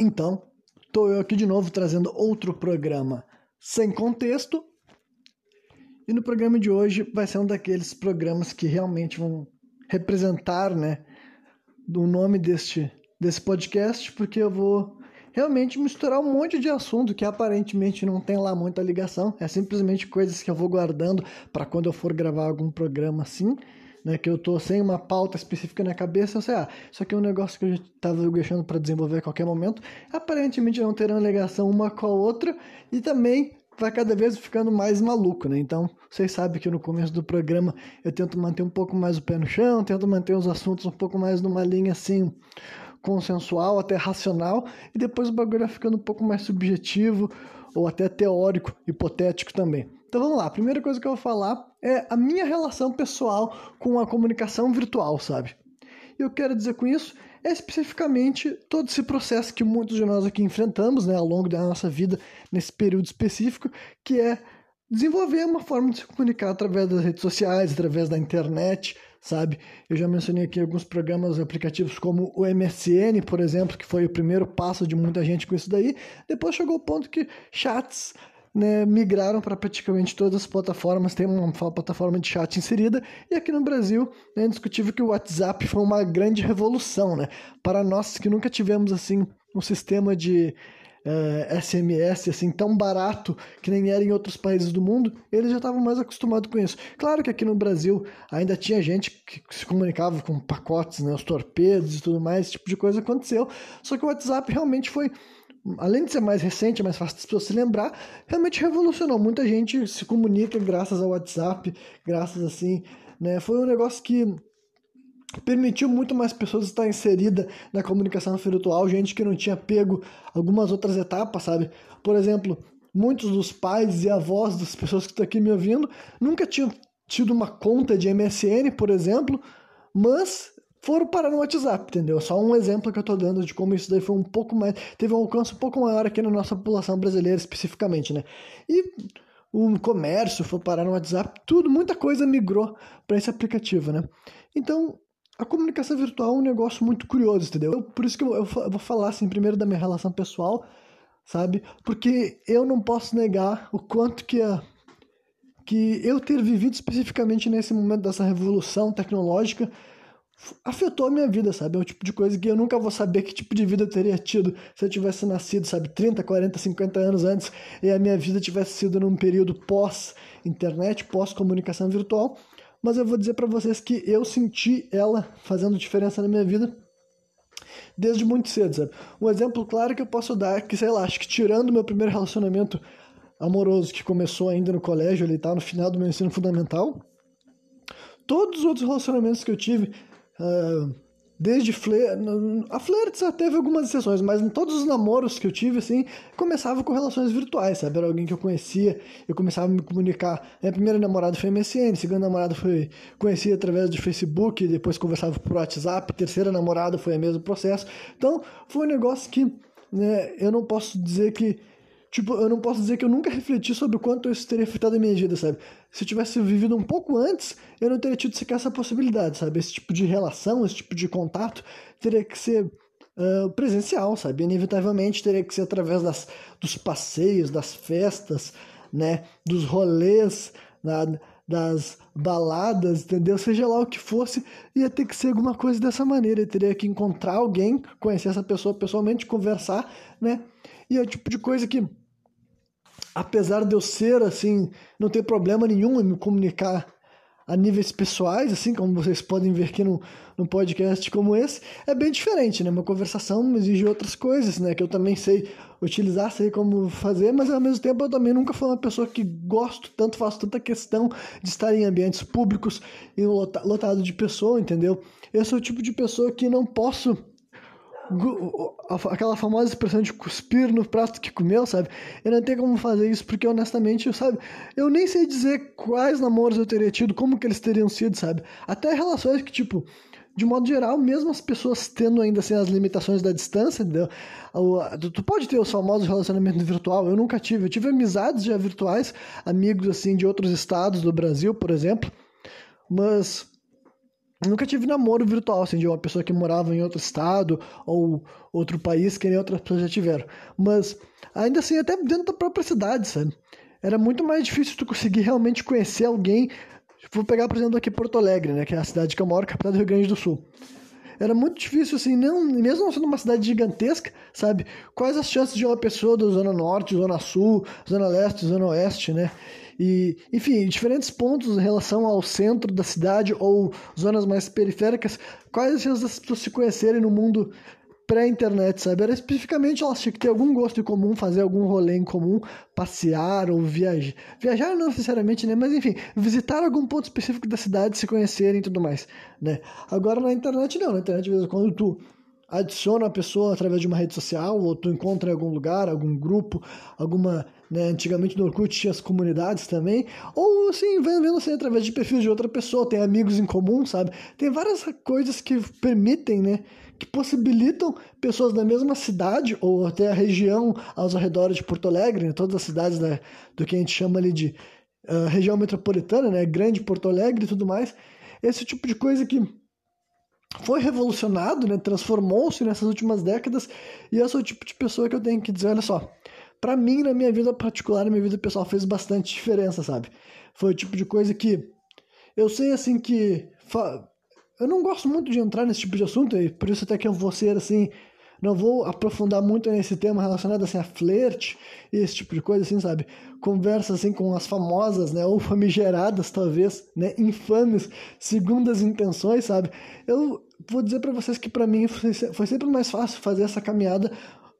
Então, estou eu aqui de novo trazendo outro programa sem contexto. E no programa de hoje vai ser um daqueles programas que realmente vão representar, né, o nome deste, desse podcast, porque eu vou realmente misturar um monte de assunto que aparentemente não tem lá muita ligação, é simplesmente coisas que eu vou guardando para quando eu for gravar algum programa assim né, que eu tô sem uma pauta específica na cabeça, eu sei, ah, isso aqui é um negócio que eu já estava deixando para desenvolver a qualquer momento, aparentemente não terão ligação uma com a outra, e também vai cada vez ficando mais maluco, né? Então, vocês sabem que no começo do programa eu tento manter um pouco mais o pé no chão, tento manter os assuntos um pouco mais numa linha assim consensual, até racional, e depois o bagulho vai ficando um pouco mais subjetivo ou até teórico, hipotético também. Então vamos lá, a primeira coisa que eu vou falar é a minha relação pessoal com a comunicação virtual, sabe? E eu quero dizer com isso é especificamente todo esse processo que muitos de nós aqui enfrentamos né, ao longo da nossa vida, nesse período específico, que é desenvolver uma forma de se comunicar através das redes sociais, através da internet, sabe? Eu já mencionei aqui alguns programas aplicativos como o MSN, por exemplo, que foi o primeiro passo de muita gente com isso daí. Depois chegou o ponto que chats né, migraram para praticamente todas as plataformas, tem uma plataforma de chat inserida, e aqui no Brasil é indiscutível que o WhatsApp foi uma grande revolução, né? Para nós que nunca tivemos assim um sistema de uh, eh, SMS assim tão barato que nem era em outros países do mundo, eles já estavam mais acostumados com isso. Claro que aqui no Brasil ainda tinha gente que se comunicava com pacotes, né, os torpedos e tudo mais, esse tipo de coisa aconteceu, só que o WhatsApp realmente foi além de ser mais recente, é mais fácil pessoas se lembrar, realmente revolucionou. Muita gente se comunica graças ao WhatsApp, graças assim, né? Foi um negócio que permitiu muito mais pessoas estar inserida na comunicação virtual, gente que não tinha pego algumas outras etapas, sabe? Por exemplo, muitos dos pais e avós das pessoas que estão aqui me ouvindo nunca tinham tido uma conta de MSN, por exemplo, mas foram parar no WhatsApp, entendeu? Só um exemplo que eu tô dando de como isso daí foi um pouco mais. teve um alcance um pouco maior aqui na nossa população brasileira especificamente, né? E o comércio foi parar no WhatsApp, tudo, muita coisa migrou para esse aplicativo, né? Então, a comunicação virtual é um negócio muito curioso, entendeu? Eu, por isso que eu, eu, eu vou falar assim primeiro da minha relação pessoal, sabe? Porque eu não posso negar o quanto que a que eu ter vivido especificamente nesse momento dessa revolução tecnológica afetou a minha vida, sabe? É um tipo de coisa que eu nunca vou saber que tipo de vida eu teria tido se eu tivesse nascido, sabe, 30, 40, 50 anos antes e a minha vida tivesse sido num período pós-internet, pós-comunicação virtual. Mas eu vou dizer para vocês que eu senti ela fazendo diferença na minha vida desde muito cedo, sabe? Um exemplo claro que eu posso dar é que, sei lá, acho que tirando meu primeiro relacionamento amoroso que começou ainda no colégio, ele tá no final do meu ensino fundamental, todos os outros relacionamentos que eu tive Uh, desde Flair, a Flair teve algumas exceções, mas em todos os namoros que eu tive, assim, começava com relações virtuais, sabe? Era alguém que eu conhecia, eu começava a me comunicar. Minha primeira namorada foi MSN, segunda namorada foi conhecia através de Facebook, depois conversava por WhatsApp, terceira namorada foi o mesmo processo. Então, foi um negócio que né, eu não posso dizer que Tipo, eu não posso dizer que eu nunca refleti sobre o quanto isso teria afetado a minha vida, sabe? Se eu tivesse vivido um pouco antes, eu não teria tido sequer essa possibilidade, sabe? Esse tipo de relação, esse tipo de contato teria que ser uh, presencial, sabe? Inevitavelmente teria que ser através das, dos passeios, das festas, né? Dos rolês, da, das baladas, entendeu? Seja lá o que fosse, ia ter que ser alguma coisa dessa maneira. Eu teria que encontrar alguém, conhecer essa pessoa pessoalmente, conversar, né? E é o tipo de coisa que apesar de eu ser assim, não ter problema nenhum em me comunicar a níveis pessoais, assim como vocês podem ver aqui no, no podcast como esse, é bem diferente, né? Uma conversação exige outras coisas, né? Que eu também sei utilizar, sei como fazer, mas ao mesmo tempo eu também nunca fui uma pessoa que gosto tanto, faço tanta questão de estar em ambientes públicos e lotado de pessoa, entendeu? Eu sou o tipo de pessoa que não posso aquela famosa expressão de cuspir no prato que comeu, sabe? Eu não tenho como fazer isso porque honestamente, sabe? Eu nem sei dizer quais namoros eu teria tido, como que eles teriam sido, sabe? Até relações que, tipo, de modo geral, mesmo as pessoas tendo ainda assim as limitações da distância, entendeu? Tu pode ter os famosos relacionamentos virtual, eu nunca tive. Eu tive amizades já virtuais, amigos assim de outros estados do Brasil, por exemplo, mas nunca tive namoro virtual, assim, de uma pessoa que morava em outro estado ou outro país, que nem outras pessoas já tiveram. Mas, ainda assim, até dentro da própria cidade, sabe? Era muito mais difícil tu conseguir realmente conhecer alguém. Vou pegar, por exemplo, aqui Porto Alegre, né? Que é a cidade que eu moro, capital do Rio Grande do Sul. Era muito difícil, assim, não, mesmo não sendo uma cidade gigantesca, sabe? Quais as chances de uma pessoa da Zona Norte, Zona Sul, Zona Leste, Zona Oeste, né? E, enfim, diferentes pontos em relação ao centro da cidade ou zonas mais periféricas, quais as chances das pessoas se conhecerem no mundo pré-internet, sabe? Era especificamente elas tinham que ter algum gosto em comum, fazer algum rolê em comum, passear ou viajar. Viajar não necessariamente, né? Mas enfim, visitar algum ponto específico da cidade, se conhecerem e tudo mais, né? Agora na internet não, na internet mesmo, quando tu adiciona a pessoa através de uma rede social, ou tu encontra em algum lugar, algum grupo, alguma. Né, antigamente no Orkut tinha as comunidades também, ou assim, vendo assim através de perfis de outra pessoa, tem amigos em comum, sabe? Tem várias coisas que permitem, né? Que possibilitam pessoas da mesma cidade ou até a região aos arredores de Porto Alegre, né, todas as cidades né, do que a gente chama ali de uh, região metropolitana, né? Grande Porto Alegre e tudo mais. Esse tipo de coisa que foi revolucionado, né? transformou-se nessas últimas décadas, e eu sou o tipo de pessoa que eu tenho que dizer, olha só, para mim, na minha vida particular, na minha vida pessoal, fez bastante diferença, sabe? Foi o tipo de coisa que eu sei, assim, que... Eu não gosto muito de entrar nesse tipo de assunto, e por isso até que eu vou ser, assim, não vou aprofundar muito nesse tema relacionado assim a flerte e esse tipo de coisa assim, sabe? Conversas assim com as famosas, né, ou famigeradas talvez, né, infames, segundas intenções, sabe? Eu vou dizer para vocês que para mim foi sempre mais fácil fazer essa caminhada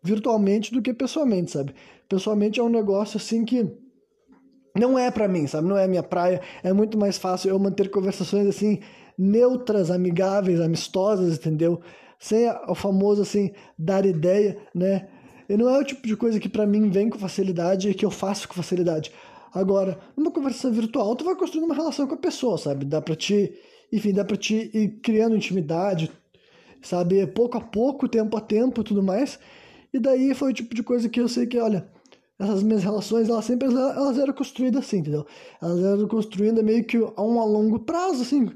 virtualmente do que pessoalmente, sabe? Pessoalmente é um negócio assim que não é para mim, sabe? Não é minha praia. É muito mais fácil eu manter conversações assim neutras, amigáveis, amistosas, entendeu? sem o famoso assim dar ideia, né? E não é o tipo de coisa que para mim vem com facilidade e que eu faço com facilidade. Agora, numa conversa virtual, tu vai construindo uma relação com a pessoa, sabe? Dá pra te, enfim, dá pra te ir criando intimidade, sabe? Pouco a pouco, tempo a tempo tudo mais. E daí foi o tipo de coisa que eu sei que, olha, essas minhas relações, elas sempre elas eram construídas assim, entendeu? Elas eram construídas meio que a um a longo prazo, assim.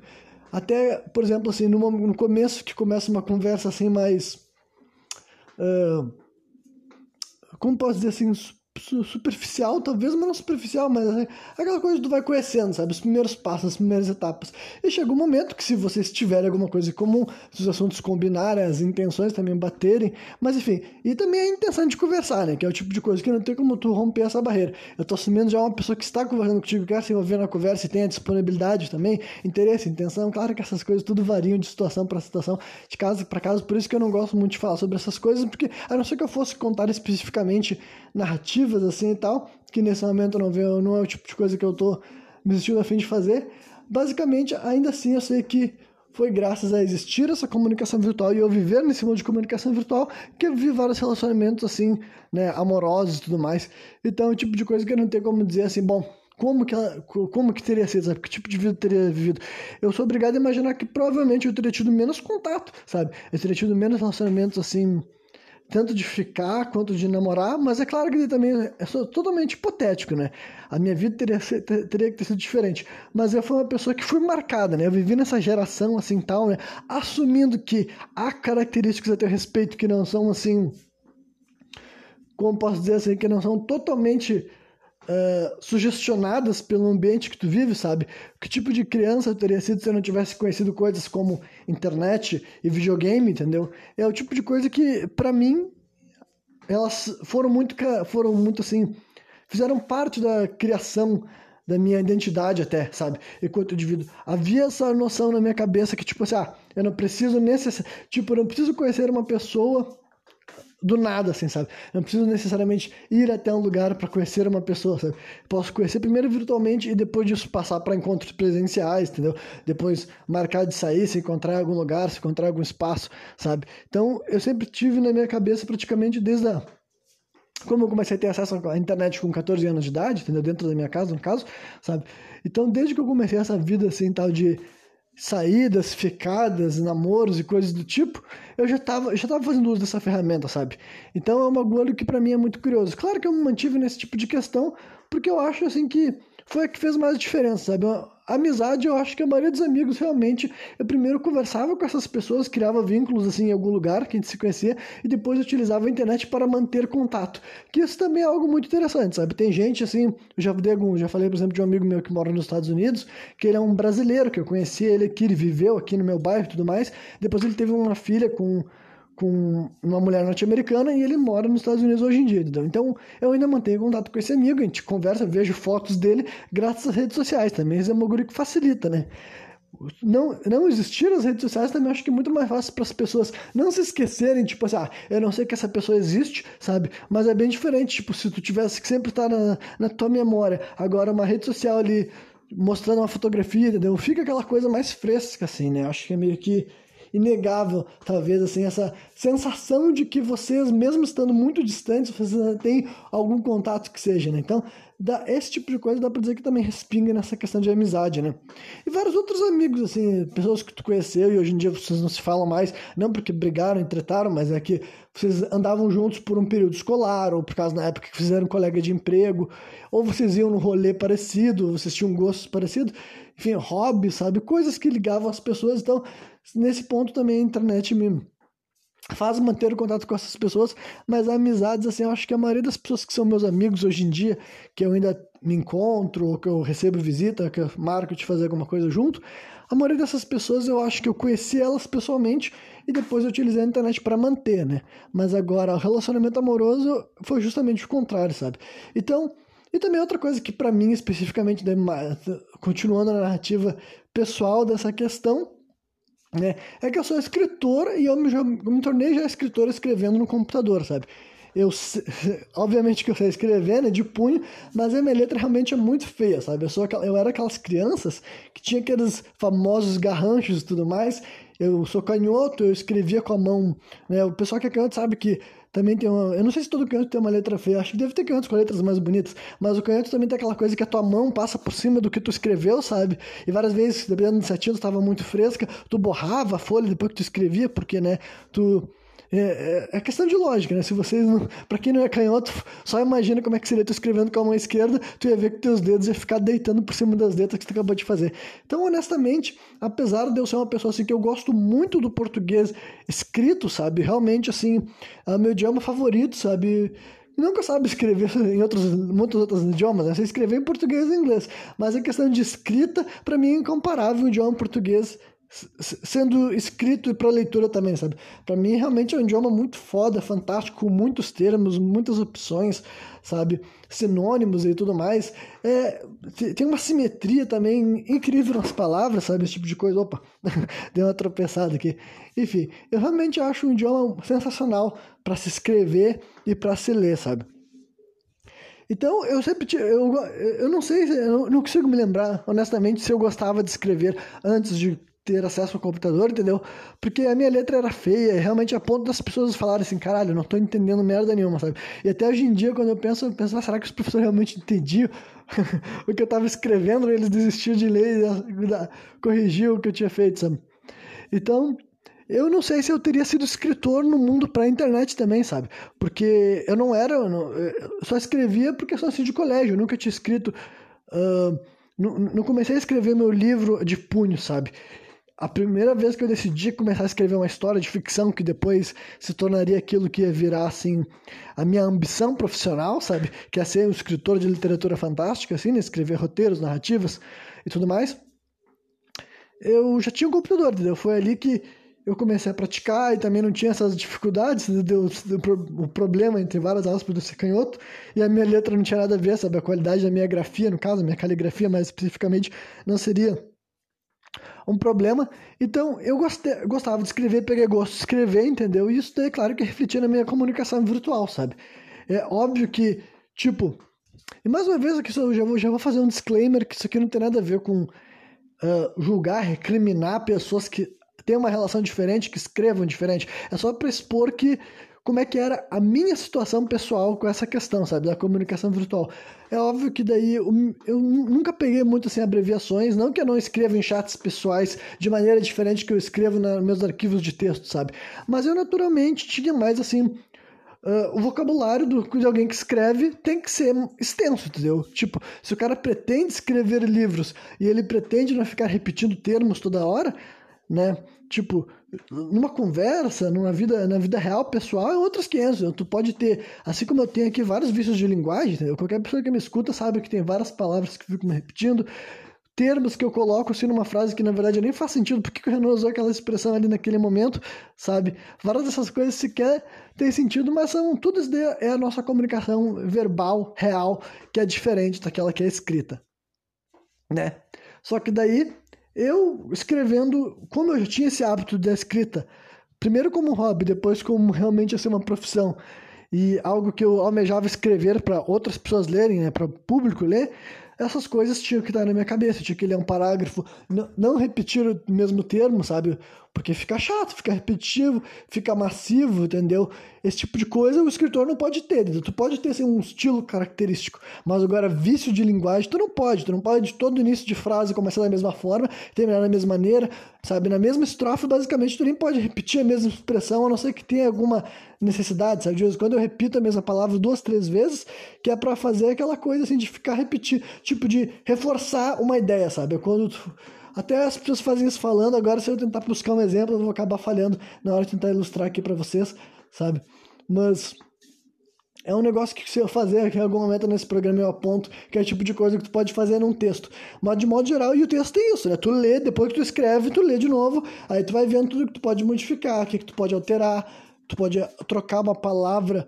Até, por exemplo, assim, no, no começo que começa uma conversa assim mais. Uh, como posso dizer assim? Superficial, talvez, mas não superficial, mas assim, aquela coisa que tu vai conhecendo, sabe? Os primeiros passos, as primeiras etapas. E chega um momento que, se vocês tiverem alguma coisa em comum, se os assuntos combinarem, as intenções também baterem, mas enfim, e também a intenção de conversar, né? Que é o tipo de coisa que não tem como tu romper essa barreira. Eu tô assumindo já uma pessoa que está conversando contigo, quer se envolver na conversa e tem a disponibilidade também, interesse, intenção. Claro que essas coisas tudo variam de situação para situação, de caso para caso, por isso que eu não gosto muito de falar sobre essas coisas, porque a não ser que eu fosse contar especificamente assim e tal, que nesse momento não, vejo, não é o tipo de coisa que eu tô me sentindo a fim de fazer. Basicamente, ainda assim, eu sei que foi graças a existir essa comunicação virtual e eu viver nesse mundo de comunicação virtual que eu vi vários relacionamentos assim, né, amorosos e tudo mais. Então, é o tipo de coisa que eu não tenho como dizer assim, bom, como que, ela, como que teria sido, sabe? Que tipo de vida teria vivido? Eu sou obrigado a imaginar que provavelmente eu teria tido menos contato, sabe? Eu teria tido menos relacionamentos assim tanto de ficar quanto de namorar, mas é claro que também é totalmente hipotético, né? A minha vida teria, teria que ter sido diferente, mas eu fui uma pessoa que fui marcada, né? Eu vivi nessa geração assim tal, né? Assumindo que há características a teu respeito que não são assim, como posso dizer assim, que não são totalmente uh, sugestionadas pelo ambiente que tu vive, sabe? Que tipo de criança eu teria sido se eu não tivesse conhecido coisas como internet e videogame, entendeu? É o tipo de coisa que, para mim, elas foram muito, foram muito assim, fizeram parte da criação da minha identidade até, sabe? Enquanto indivíduo. Havia essa noção na minha cabeça que, tipo assim, ah, eu não preciso necess... tipo, eu não preciso conhecer uma pessoa do nada, assim, sabe? Não preciso necessariamente ir até um lugar para conhecer uma pessoa, sabe? Posso conhecer primeiro virtualmente e depois disso passar para encontros presenciais, entendeu? Depois marcar de sair, se encontrar em algum lugar, se encontrar em algum espaço, sabe? Então, eu sempre tive na minha cabeça praticamente desde a como eu comecei a ter acesso à internet com 14 anos de idade, entendeu? Dentro da minha casa, no caso, sabe? Então, desde que eu comecei essa vida assim, tal de saídas, ficadas, namoros e coisas do tipo, eu já estava já tava fazendo uso dessa ferramenta, sabe? Então é um bagulho que para mim é muito curioso. Claro que eu me mantive nesse tipo de questão, porque eu acho assim que foi a que fez mais diferença, sabe? A amizade, eu acho que a maioria dos amigos realmente, eu primeiro conversava com essas pessoas, criava vínculos assim em algum lugar que a gente se conhecia e depois utilizava a internet para manter contato. Que isso também é algo muito interessante, sabe? Tem gente assim, eu já algum, já falei, por exemplo, de um amigo meu que mora nos Estados Unidos, que ele é um brasileiro, que eu conheci ele aqui, ele viveu aqui no meu bairro e tudo mais. Depois ele teve uma filha com com uma mulher norte-americana e ele mora nos Estados Unidos hoje em dia. Entendeu? Então eu ainda mantenho contato com esse amigo, a gente conversa, vejo fotos dele graças às redes sociais também. Isso é uma guri que facilita, né? Não, não existir as redes sociais também acho que é muito mais fácil para as pessoas não se esquecerem, tipo assim, ah, eu não sei que essa pessoa existe, sabe? Mas é bem diferente, tipo, se tu tivesse que sempre estar na, na tua memória. Agora, uma rede social ali mostrando uma fotografia, entendeu? Fica aquela coisa mais fresca, assim, né? Acho que é meio que inegável, talvez, assim, essa sensação de que vocês, mesmo estando muito distantes, vocês têm algum contato que seja, né? Então, dá, esse tipo de coisa dá pra dizer que também respinga nessa questão de amizade, né? E vários outros amigos, assim, pessoas que tu conheceu e hoje em dia vocês não se falam mais, não porque brigaram, entretaram, mas é que vocês andavam juntos por um período escolar, ou por causa na época que fizeram colega de emprego, ou vocês iam no rolê parecido, vocês tinham gostos parecidos, enfim, hobby, sabe? Coisas que ligavam as pessoas, então Nesse ponto também a internet me faz manter o contato com essas pessoas, mas amizades, assim, eu acho que a maioria das pessoas que são meus amigos hoje em dia, que eu ainda me encontro, ou que eu recebo visita, que eu marco de fazer alguma coisa junto, a maioria dessas pessoas eu acho que eu conheci elas pessoalmente e depois eu utilizei a internet para manter, né? Mas agora o relacionamento amoroso foi justamente o contrário, sabe? Então, e também outra coisa que para mim especificamente, continuando a narrativa pessoal dessa questão, né? É que eu sou escritor e eu me, eu me tornei já escritor escrevendo no computador, sabe? Eu, obviamente que eu sei escrever, né, de punho, mas a minha letra realmente é muito feia, sabe? Eu, sou aquela, eu era aquelas crianças que tinha aqueles famosos garranchos e tudo mais. Eu sou canhoto, eu escrevia com a mão, né? O pessoal que é canhoto sabe que também tem uma. Eu não sei se todo canhoto tem uma letra feia, acho que deve ter canhotos com letras mais bonitas, mas o canhoto também tem aquela coisa que a tua mão passa por cima do que tu escreveu, sabe? E várias vezes, dependendo do certinho, tu estava muito fresca, tu borrava a folha depois que tu escrevia, porque, né, tu é, é, é, questão de lógica, né? Se vocês não. Pra quem não é canhoto, só imagina como é que seria tu escrevendo com a mão esquerda, tu ia ver que teus dedos iam ficar deitando por cima das letras que tu acabou de fazer. Então, honestamente, apesar de eu ser uma pessoa assim que eu gosto muito do português escrito, sabe? Realmente, assim, é o meu idioma favorito, sabe? nunca sabe escrever em outros, muitos outros idiomas, né? Você escrever em português e inglês. Mas a questão de escrita, para mim, é incomparável o idioma português sendo escrito para leitura também, sabe? Para mim realmente é um idioma muito foda, fantástico, com muitos termos, muitas opções, sabe? Sinônimos e tudo mais. É, tem uma simetria também incrível nas palavras, sabe? Esse tipo de coisa. Opa, deu uma tropeçada aqui. Enfim, eu realmente acho um idioma sensacional para se escrever e para se ler, sabe? Então, eu sempre. Eu, eu não sei, eu não consigo me lembrar, honestamente, se eu gostava de escrever antes de ter acesso ao computador, entendeu? Porque a minha letra era feia, realmente a ponto das pessoas falarem assim, caralho, não tô entendendo merda nenhuma, sabe? E até hoje em dia, quando eu penso, eu penso, ah, será que os professores realmente entendiam o que eu tava escrevendo? Eles desistiram de ler e corrigir o que eu tinha feito, sabe? Então, eu não sei se eu teria sido escritor no mundo pra internet também, sabe? Porque eu não era, eu, não, eu só escrevia porque sou assim de colégio, eu nunca tinha escrito. Uh, não comecei a escrever meu livro de punho, sabe? A primeira vez que eu decidi começar a escrever uma história de ficção que depois se tornaria aquilo que ia virar assim a minha ambição profissional, sabe? Que é ser um escritor de literatura fantástica, assim, né? escrever roteiros, narrativas e tudo mais. Eu já tinha um computador, entendeu? Foi ali que eu comecei a praticar e também não tinha essas dificuldades, deu, o problema entre várias aspas do ser canhoto, e a minha letra não tinha nada a ver, sabe? A qualidade da minha grafia, no caso, a minha caligrafia mais especificamente, não seria um problema. Então, eu gostei, gostava de escrever, peguei gosto de escrever, entendeu? E isso é claro que refletia na minha comunicação virtual, sabe? É óbvio que, tipo. E mais uma vez aqui, eu já vou, já vou fazer um disclaimer que isso aqui não tem nada a ver com uh, julgar, recriminar pessoas que têm uma relação diferente, que escrevam diferente. É só para expor que como é que era a minha situação pessoal com essa questão, sabe, da comunicação virtual. É óbvio que daí eu, eu nunca peguei muito assim abreviações, não que eu não escreva em chats pessoais de maneira diferente que eu escrevo nos meus arquivos de texto, sabe? Mas eu naturalmente tinha mais assim Uh, o vocabulário do, de alguém que escreve tem que ser extenso, entendeu? Tipo, se o cara pretende escrever livros e ele pretende não ficar repetindo termos toda hora, né? Tipo, numa conversa, numa vida, na vida real, pessoal, é outras 500. Tu pode ter, assim como eu tenho aqui vários vícios de linguagem, entendeu? qualquer pessoa que me escuta sabe que tem várias palavras que ficam me repetindo, termos que eu coloco assim numa frase que na verdade nem faz sentido, porque o Renan usou aquela expressão ali naquele momento, sabe? Várias dessas coisas sequer tem sentido, mas são tudo isso é a nossa comunicação verbal, real, que é diferente daquela que é escrita, né? Só que daí eu escrevendo, como eu já tinha esse hábito da escrita, primeiro como hobby, depois como realmente ser uma profissão, e algo que eu almejava escrever para outras pessoas lerem, né, para o público ler, essas coisas tinham que estar na minha cabeça, tinha que ler um parágrafo, não, não repetir o mesmo termo, sabe? Porque fica chato, fica repetitivo, fica massivo, entendeu? Esse tipo de coisa o escritor não pode ter. Tu pode ter assim, um estilo característico, mas agora vício de linguagem tu não pode. Tu não pode todo início de frase começar da mesma forma, terminar da mesma maneira, sabe? Na mesma estrofe, basicamente, tu nem pode repetir a mesma expressão, a não ser que tenha alguma necessidade, sabe? De vez em quando eu repito a mesma palavra duas, três vezes, que é para fazer aquela coisa assim de ficar repetir, tipo de reforçar uma ideia, sabe? Quando tu até as pessoas fazem isso falando, agora se eu tentar buscar um exemplo, eu vou acabar falhando na hora de tentar ilustrar aqui para vocês, sabe? Mas é um negócio que se eu fazer em algum momento nesse programa eu aponto, que é o tipo de coisa que tu pode fazer num texto. Mas de modo geral, e o texto tem isso, né? Tu lê, depois que tu escreve, tu lê de novo, aí tu vai vendo tudo que tu pode modificar, o que, que tu pode alterar, tu pode trocar uma palavra,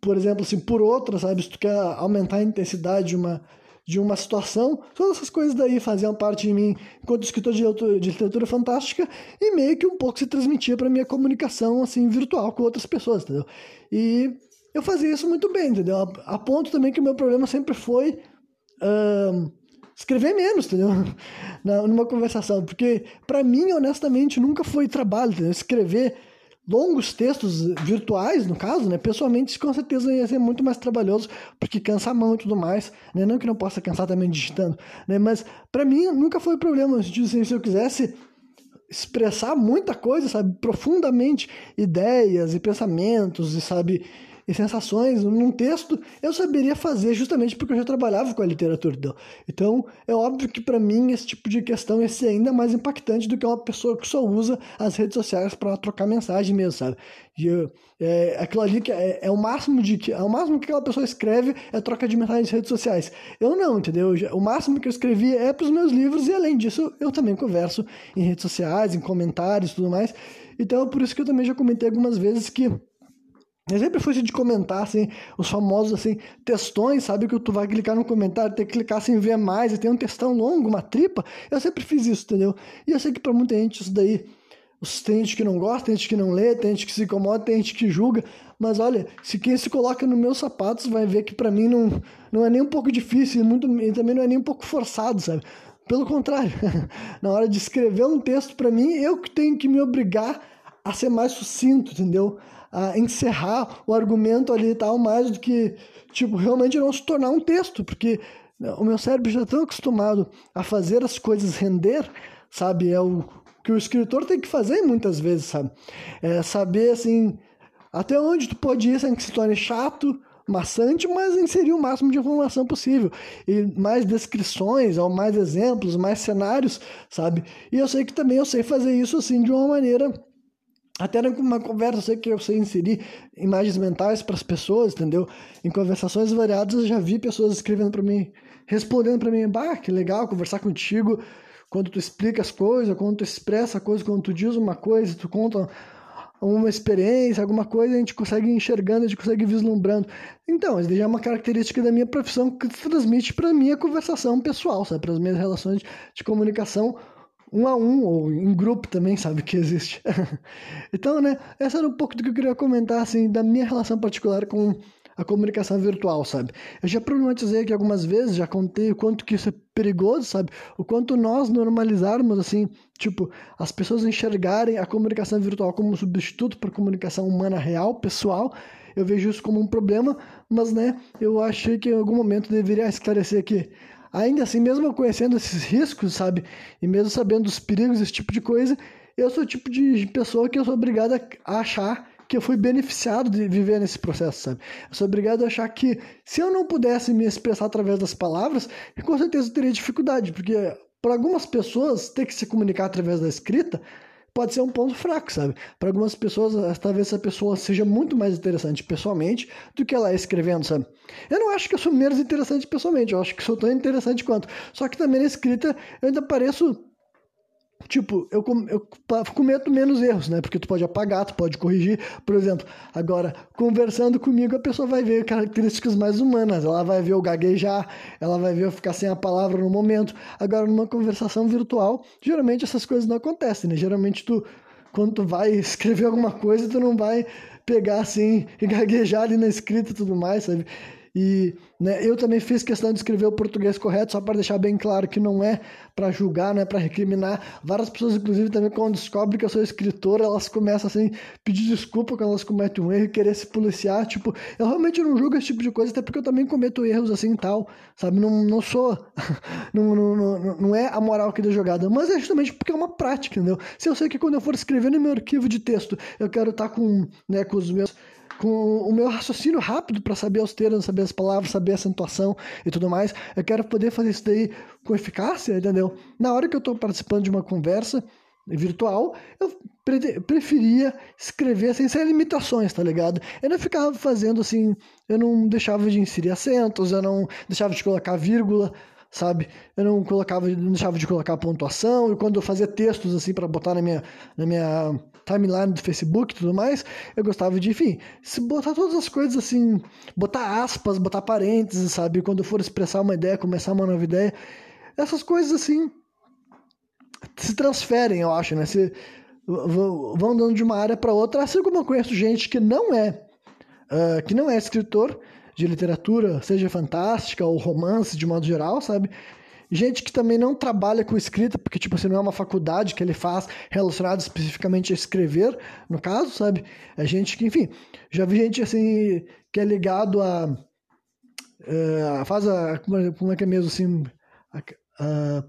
por exemplo, assim, por outra, sabe? Se tu quer aumentar a intensidade de uma, de uma situação, todas essas coisas daí faziam parte de mim enquanto escritor de, de literatura fantástica e meio que um pouco se transmitia para minha comunicação assim virtual com outras pessoas, entendeu? E eu fazia isso muito bem, entendeu? A, a ponto também que o meu problema sempre foi escrever menos, entendeu? Na, numa conversação, porque para mim, honestamente, nunca foi trabalho, entendeu? Escrever longos textos virtuais, no caso, né? Pessoalmente, com certeza ia ser muito mais trabalhoso, porque cansa a mão e tudo mais, né? Não que não possa cansar também digitando, né? Mas para mim nunca foi problema, se eu quisesse expressar muita coisa, sabe, profundamente ideias e pensamentos e sabe e sensações num texto, eu saberia fazer justamente porque eu já trabalhava com a literatura. Então, é óbvio que para mim esse tipo de questão ia ser ainda mais impactante do que uma pessoa que só usa as redes sociais para trocar mensagem mesmo, sabe? E é, aquilo ali que é, é, o máximo de que é o máximo que aquela pessoa escreve é troca de mensagens nas redes sociais. Eu não, entendeu? O máximo que eu escrevi é para os meus livros e além disso eu também converso em redes sociais, em comentários, tudo mais. Então, é por isso que eu também já comentei algumas vezes que eu sempre fui de comentar, assim, os famosos, assim, textões, sabe? Que tu vai clicar no comentário, tem que clicar assim, ver mais, e tem um textão longo, uma tripa. Eu sempre fiz isso, entendeu? E eu sei que para muita gente isso daí, tem gente que não gosta, tem gente que não lê, tem gente que se incomoda, tem gente que julga. Mas olha, se quem se coloca nos meus sapatos vai ver que para mim não, não é nem um pouco difícil, muito, e também não é nem um pouco forçado, sabe? Pelo contrário, na hora de escrever um texto para mim, eu que tenho que me obrigar a ser mais sucinto, entendeu? A encerrar o argumento ali e tal, mais do que, tipo, realmente não se tornar um texto, porque o meu cérebro já está tão acostumado a fazer as coisas render, sabe? É o que o escritor tem que fazer muitas vezes, sabe? É saber, assim, até onde tu pode ir sem que se torne chato, maçante, mas inserir o máximo de informação possível. E mais descrições, ou mais exemplos, mais cenários, sabe? E eu sei que também eu sei fazer isso, assim, de uma maneira até numa conversa, sei que eu sei inserir imagens mentais para as pessoas, entendeu? Em conversações variadas, eu já vi pessoas escrevendo para mim, respondendo para mim, bah, que legal conversar contigo, quando tu explica as coisas, quando tu expressa a coisa, quando tu diz uma coisa, tu conta uma experiência, alguma coisa, a gente consegue enxergando, a gente consegue vislumbrando. Então, isso já é uma característica da minha profissão que transmite para minha conversação pessoal, sabe? Para as minhas relações de comunicação um a um, ou em grupo também, sabe que existe. então, né, essa era um pouco do que eu queria comentar, assim, da minha relação particular com a comunicação virtual, sabe? Eu já problematizei aqui algumas vezes, já contei o quanto que isso é perigoso, sabe? O quanto nós normalizarmos, assim, tipo, as pessoas enxergarem a comunicação virtual como um substituto para comunicação humana real, pessoal, eu vejo isso como um problema, mas, né, eu achei que em algum momento deveria esclarecer que ainda assim, mesmo conhecendo esses riscos, sabe? E mesmo sabendo dos perigos, esse tipo de coisa, eu sou o tipo de pessoa que eu sou obrigada a achar porque eu fui beneficiado de viver nesse processo, sabe? Eu sou obrigado a achar que se eu não pudesse me expressar através das palavras, com certeza eu teria dificuldade, porque para algumas pessoas ter que se comunicar através da escrita pode ser um ponto fraco, sabe? Para algumas pessoas, talvez essa pessoa seja muito mais interessante pessoalmente do que ela é escrevendo, sabe? Eu não acho que eu sou menos interessante pessoalmente, eu acho que sou tão interessante quanto. Só que também na escrita eu ainda pareço tipo, eu, eu cometo menos erros, né? Porque tu pode apagar, tu pode corrigir. Por exemplo, agora, conversando comigo, a pessoa vai ver características mais humanas. Ela vai ver o gaguejar, ela vai ver eu ficar sem a palavra no momento. Agora, numa conversação virtual, geralmente essas coisas não acontecem, né? Geralmente tu, quando tu vai escrever alguma coisa, tu não vai pegar assim e gaguejar ali na escrita e tudo mais, sabe? E né, eu também fiz questão de escrever o português correto, só para deixar bem claro que não é para julgar, não é para recriminar. Várias pessoas, inclusive, também quando descobrem que eu sou escritor, elas começam assim, pedir desculpa quando elas cometem um erro e querer se policiar. Tipo, eu realmente não julgo esse tipo de coisa, até porque eu também cometo erros assim e tal, sabe? Não, não sou. não, não, não, não é a moral que deu jogada, mas é justamente porque é uma prática, entendeu? Se eu sei que quando eu for escrever no meu arquivo de texto, eu quero estar tá com, né, com os meus com o meu raciocínio rápido para saber os termos, saber as palavras, saber a acentuação e tudo mais. Eu quero poder fazer isso daí com eficácia, entendeu? Na hora que eu estou participando de uma conversa virtual, eu pre preferia escrever sem limitações, tá ligado? Eu não ficava fazendo assim, eu não deixava de inserir acentos, eu não deixava de colocar vírgula, sabe? Eu não colocava, não deixava de colocar pontuação, e quando eu fazia textos assim para botar na minha, na minha timeline do Facebook e tudo mais, eu gostava de, enfim, se botar todas as coisas assim, botar aspas, botar parênteses, sabe? Quando for expressar uma ideia, começar uma nova ideia, essas coisas assim se transferem, eu acho, né? Se, vão dando de uma área para outra, assim como eu conheço gente que não é uh, que não é escritor de literatura, seja fantástica ou romance de modo geral, sabe? Gente que também não trabalha com escrita, porque, tipo assim, não é uma faculdade que ele faz relacionada especificamente a escrever, no caso, sabe? É gente que, enfim, já vi gente, assim, que é ligado a... Uh, faz a... Como é que é mesmo, assim... A, a,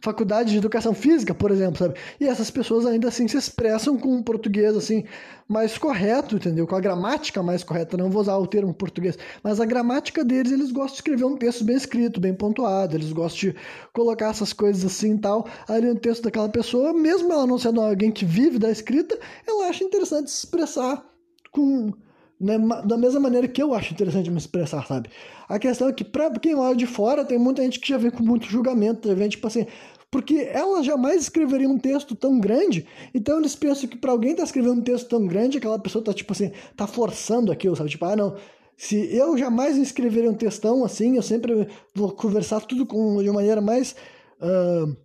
faculdade de educação física, por exemplo, sabe? E essas pessoas ainda assim se expressam com um português assim mais correto, entendeu? Com a gramática mais correta, não vou usar o termo português, mas a gramática deles, eles gostam de escrever um texto bem escrito, bem pontuado, eles gostam de colocar essas coisas assim e tal ali no texto daquela pessoa, mesmo ela não sendo alguém que vive da escrita, ela acha interessante se expressar com né, da mesma maneira que eu acho interessante me expressar, sabe? A questão é que, pra quem olha de fora, tem muita gente que já vem com muito julgamento, vem tipo assim, porque ela jamais escreveria um texto tão grande, então eles pensam que para alguém tá escrevendo um texto tão grande, aquela pessoa tá tipo assim, tá forçando aquilo, sabe? Tipo, ah, não, se eu jamais escreveria um textão assim, eu sempre vou conversar tudo com, de maneira mais, uh,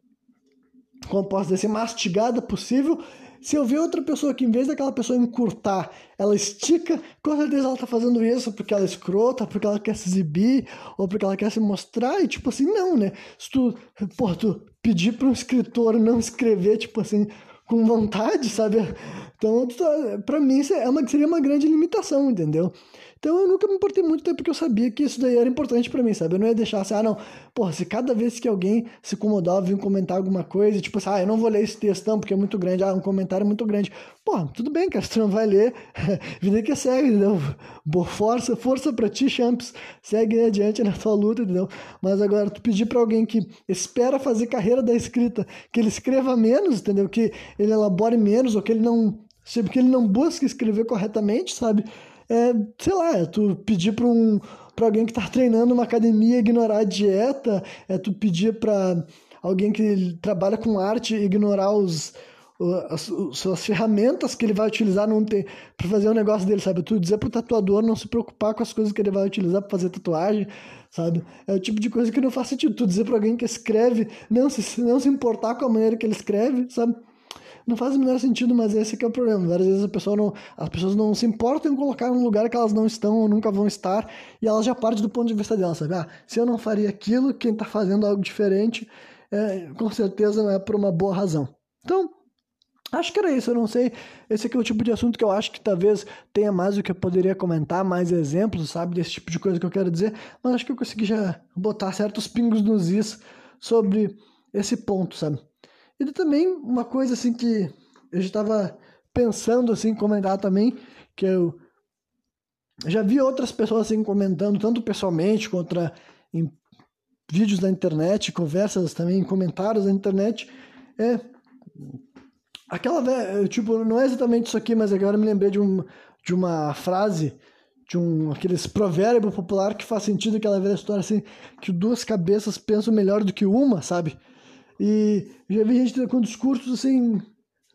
como posso dizer assim, mastigada possível, se eu ver outra pessoa que, em vez daquela pessoa encurtar, ela estica, com certeza ela tá fazendo isso porque ela é escrota, porque ela quer se exibir, ou porque ela quer se mostrar, e tipo assim, não, né? Se tu, pô, tu pedir para um escritor não escrever, tipo assim, com vontade, sabe? Então, para mim, isso é uma, seria uma grande limitação, entendeu? Então eu nunca me importei muito, até porque eu sabia que isso daí era importante para mim, sabe? Eu não ia deixar assim, ah, não, porra, se cada vez que alguém se incomodava, vir comentar alguma coisa, tipo assim, ah, eu não vou ler esse textão porque é muito grande, ah, um comentário muito grande. Porra, tudo bem, cara, tu não vai ler, vida que segue, entendeu? Boa força, força pra ti, Champs, segue adiante na tua luta, entendeu? Mas agora, tu pedir para alguém que espera fazer carreira da escrita, que ele escreva menos, entendeu? Que ele elabore menos, ou que ele não, que ele não busque escrever corretamente, sabe? É, sei lá, é tu pedir para um para alguém que está treinando uma academia ignorar a dieta, é tu pedir para alguém que trabalha com arte ignorar os as, as, ferramentas que ele vai utilizar para fazer o negócio dele, sabe? Tu dizer pro tatuador não se preocupar com as coisas que ele vai utilizar para fazer tatuagem, sabe? É o tipo de coisa que não faz sentido. Tu dizer para alguém que escreve não se, não se importar com a maneira que ele escreve, sabe? Não faz o menor sentido, mas esse é o problema. Várias vezes a pessoa não, as pessoas não se importam em colocar em um lugar que elas não estão ou nunca vão estar, e elas já partem do ponto de vista delas, sabe? Ah, se eu não faria aquilo, quem está fazendo algo diferente, é, com certeza não é por uma boa razão. Então, Acho que era isso, eu não sei. Esse aqui é o tipo de assunto que eu acho que talvez tenha mais do que eu poderia comentar, mais exemplos, sabe, desse tipo de coisa que eu quero dizer, mas acho que eu consegui já botar certos pingos nos is sobre esse ponto, sabe? E também uma coisa assim que eu já estava pensando assim comentar também, Que eu já vi outras pessoas assim comentando, tanto pessoalmente quanto em vídeos da internet, conversas também, comentários da internet. É. Aquela. Tipo, não é exatamente isso aqui, mas agora me lembrei de, um, de uma frase de um aqueles provérbio popular que faz sentido aquela velha história assim que duas cabeças pensam melhor do que uma, sabe? E já vi gente com discursos assim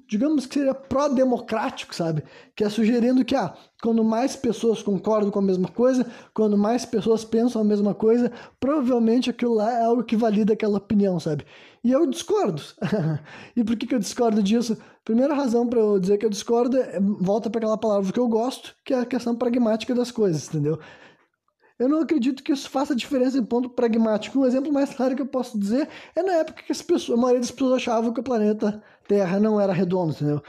digamos que seria pró-democrático, sabe? Que é sugerindo que, ah, quando mais pessoas concordam com a mesma coisa, quando mais pessoas pensam a mesma coisa, provavelmente aquilo lá é algo que valida aquela opinião, sabe? E eu discordo. e por que, que eu discordo disso? Primeira razão para eu dizer que eu discordo é, volta para aquela palavra que eu gosto, que é a questão pragmática das coisas, entendeu? Eu não acredito que isso faça diferença em ponto pragmático. Um exemplo mais claro que eu posso dizer é na época que as pessoas, a maioria das pessoas achavam que o planeta Terra não era redondo, entendeu?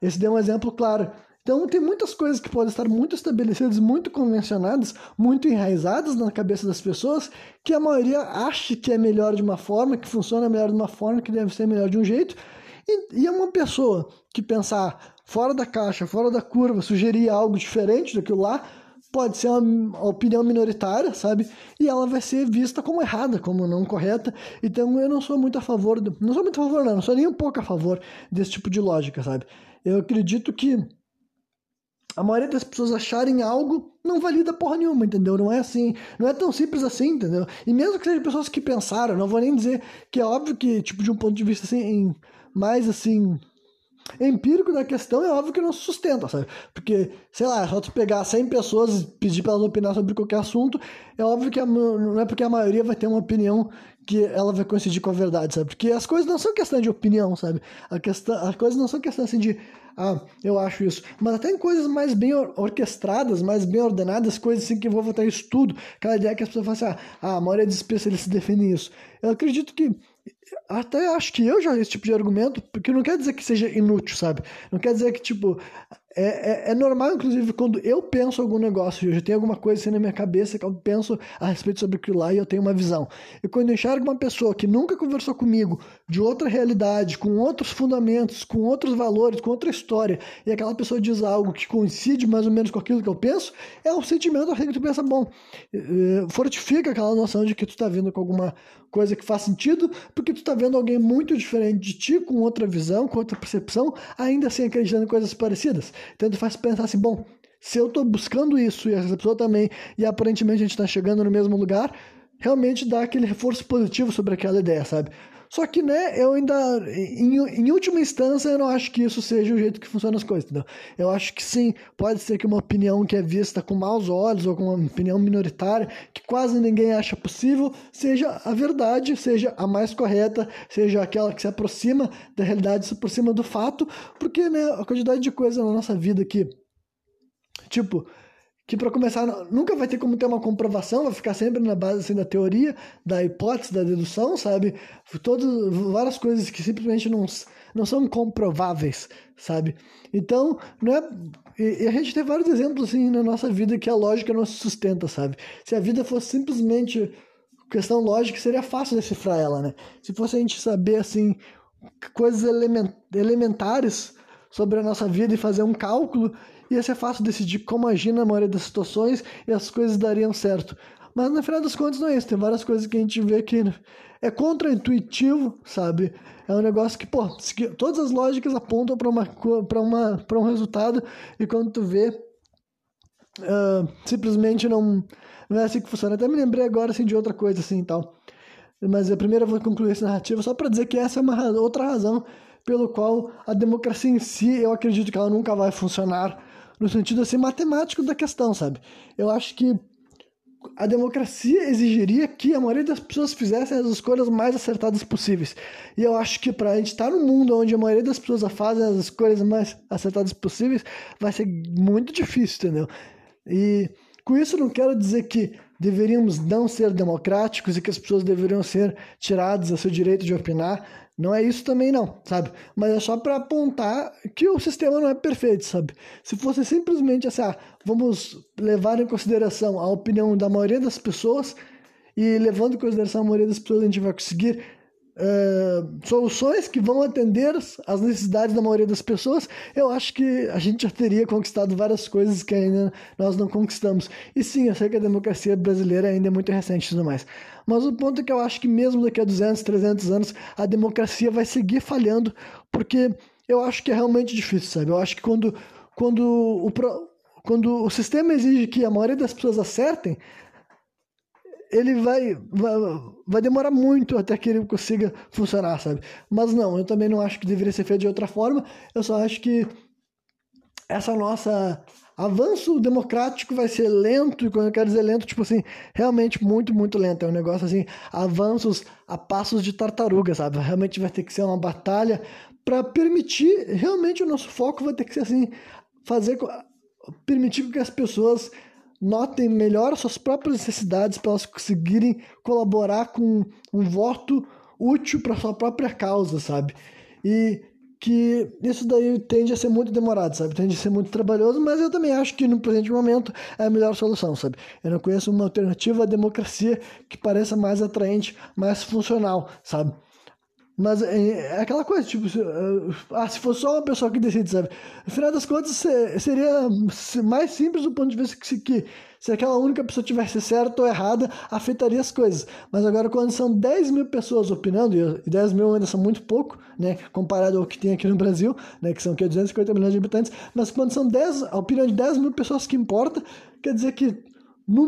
Esse deu um exemplo claro. Então tem muitas coisas que podem estar muito estabelecidas, muito convencionadas, muito enraizadas na cabeça das pessoas, que a maioria acha que é melhor de uma forma, que funciona melhor de uma forma, que deve ser melhor de um jeito. E, e é uma pessoa que pensar fora da caixa, fora da curva, sugerir algo diferente daquilo lá, pode ser uma opinião minoritária, sabe? E ela vai ser vista como errada, como não correta. Então eu não sou muito a favor, do... não sou muito a favor, não, não sou nem um pouco a favor desse tipo de lógica, sabe? Eu acredito que a maioria das pessoas acharem algo não valida porra nenhuma, entendeu? Não é assim, não é tão simples assim, entendeu? E mesmo que sejam pessoas que pensaram, não vou nem dizer que é óbvio que, tipo, de um ponto de vista assim, mais assim, empírico da questão é óbvio que não se sustenta, sabe? Porque, sei lá, só tu pegar 100 pessoas e pedir para elas opinar sobre qualquer assunto, é óbvio que a, não é porque a maioria vai ter uma opinião que ela vai coincidir com a verdade, sabe? Porque as coisas não são questão de opinião, sabe? A questão, as coisas não são questão assim de, ah, eu acho isso. Mas até em coisas mais bem orquestradas, mais bem ordenadas, coisas assim que envolvem até estudo, aquela ideia que as pessoas falam assim, ah, a maioria dos especialistas define isso. Eu acredito que até acho que eu já esse tipo de argumento, porque não quer dizer que seja inútil, sabe? Não quer dizer que, tipo, é, é, é, normal, inclusive, quando eu penso algum negócio, eu já tenho alguma coisa assim na minha cabeça que eu penso a respeito sobre aquilo lá e eu tenho uma visão. E quando eu enxergo uma pessoa que nunca conversou comigo de outra realidade, com outros fundamentos, com outros valores, com outra história, e aquela pessoa diz algo que coincide mais ou menos com aquilo que eu penso, é um sentimento assim que tu pensa, bom, fortifica aquela noção de que tu tá vindo com alguma coisa que faz sentido, porque tu tá vendo alguém muito diferente de ti, com outra visão, com outra percepção, ainda assim acreditando em coisas parecidas. Então faz pensar assim, bom, se eu estou buscando isso e essa pessoa também, e aparentemente a gente está chegando no mesmo lugar, realmente dá aquele reforço positivo sobre aquela ideia, sabe? Só que, né, eu ainda, em, em última instância, eu não acho que isso seja o jeito que funcionam as coisas, entendeu? Eu acho que sim, pode ser que uma opinião que é vista com maus olhos ou com uma opinião minoritária, que quase ninguém acha possível, seja a verdade, seja a mais correta, seja aquela que se aproxima da realidade, se aproxima do fato, porque, né, a quantidade de coisa na nossa vida que, tipo, que para começar nunca vai ter como ter uma comprovação, vai ficar sempre na base assim, da teoria, da hipótese, da dedução, sabe? Todas várias coisas que simplesmente não, não são comprováveis, sabe? Então, não é e, e a gente tem vários exemplos assim na nossa vida que a lógica não se sustenta, sabe? Se a vida fosse simplesmente questão lógica, seria fácil decifrar ela, né? Se fosse a gente saber assim coisas elementares sobre a nossa vida e fazer um cálculo, ia ser fácil decidir como agir na maioria das situações e as coisas dariam certo. Mas no final das contas não é isso. Tem várias coisas que a gente vê que é contraintuitivo, sabe? É um negócio que, pô, todas as lógicas apontam para uma, pra uma, um resultado e quando tu vê, uh, simplesmente não, não é assim que funciona. Até me lembrei agora assim, de outra coisa assim tal. Mas a primeira eu vou concluir essa narrativa só para dizer que essa é uma outra razão pelo qual a democracia em si, eu acredito que ela nunca vai funcionar no sentido assim matemático da questão, sabe? Eu acho que a democracia exigiria que a maioria das pessoas fizessem as escolhas mais acertadas possíveis. E eu acho que para a gente estar num mundo onde a maioria das pessoas fazem as escolhas mais acertadas possíveis, vai ser muito difícil, entendeu? E com isso não quero dizer que deveríamos não ser democráticos e que as pessoas deveriam ser tiradas a seu direito de opinar. Não é isso também não, sabe? Mas é só para apontar que o sistema não é perfeito, sabe? Se fosse simplesmente assim, ah, vamos levar em consideração a opinião da maioria das pessoas e levando em consideração a maioria das pessoas a gente vai conseguir soluções que vão atender as necessidades da maioria das pessoas, eu acho que a gente já teria conquistado várias coisas que ainda nós não conquistamos. E sim, eu sei que a democracia brasileira ainda é muito recente e tudo mais. Mas o ponto é que eu acho que mesmo daqui a 200, 300 anos, a democracia vai seguir falhando, porque eu acho que é realmente difícil, sabe? Eu acho que quando, quando, o, quando o sistema exige que a maioria das pessoas acertem, ele vai, vai, vai demorar muito até que ele consiga funcionar, sabe? Mas não, eu também não acho que deveria ser feito de outra forma. Eu só acho que essa nossa avanço democrático vai ser lento, e quando eu quero dizer lento, tipo assim, realmente muito, muito lento. É um negócio assim, avanços a passos de tartaruga, sabe? Realmente vai ter que ser uma batalha para permitir, realmente o nosso foco vai ter que ser assim, fazer permitir que as pessoas notem melhor suas próprias necessidades para elas conseguirem colaborar com um voto útil para sua própria causa, sabe? E que isso daí tende a ser muito demorado, sabe? Tende a ser muito trabalhoso, mas eu também acho que no presente momento é a melhor solução, sabe? Eu não conheço uma alternativa à democracia que pareça mais atraente, mais funcional, sabe? Mas é, é, aquela coisa, tipo, se, uh, ah, se fosse só uma pessoa que decide, sabe? No final das contas, seria mais simples do ponto de vista que se, que se aquela única pessoa tivesse certa ou errada, afetaria as coisas. Mas agora, quando são 10 mil pessoas opinando, e 10 mil ainda são muito pouco, né? Comparado ao que tem aqui no Brasil, né? Que são que, 250 milhões de habitantes, mas quando são 10, a opinião de 10 mil pessoas que importa, quer dizer que no,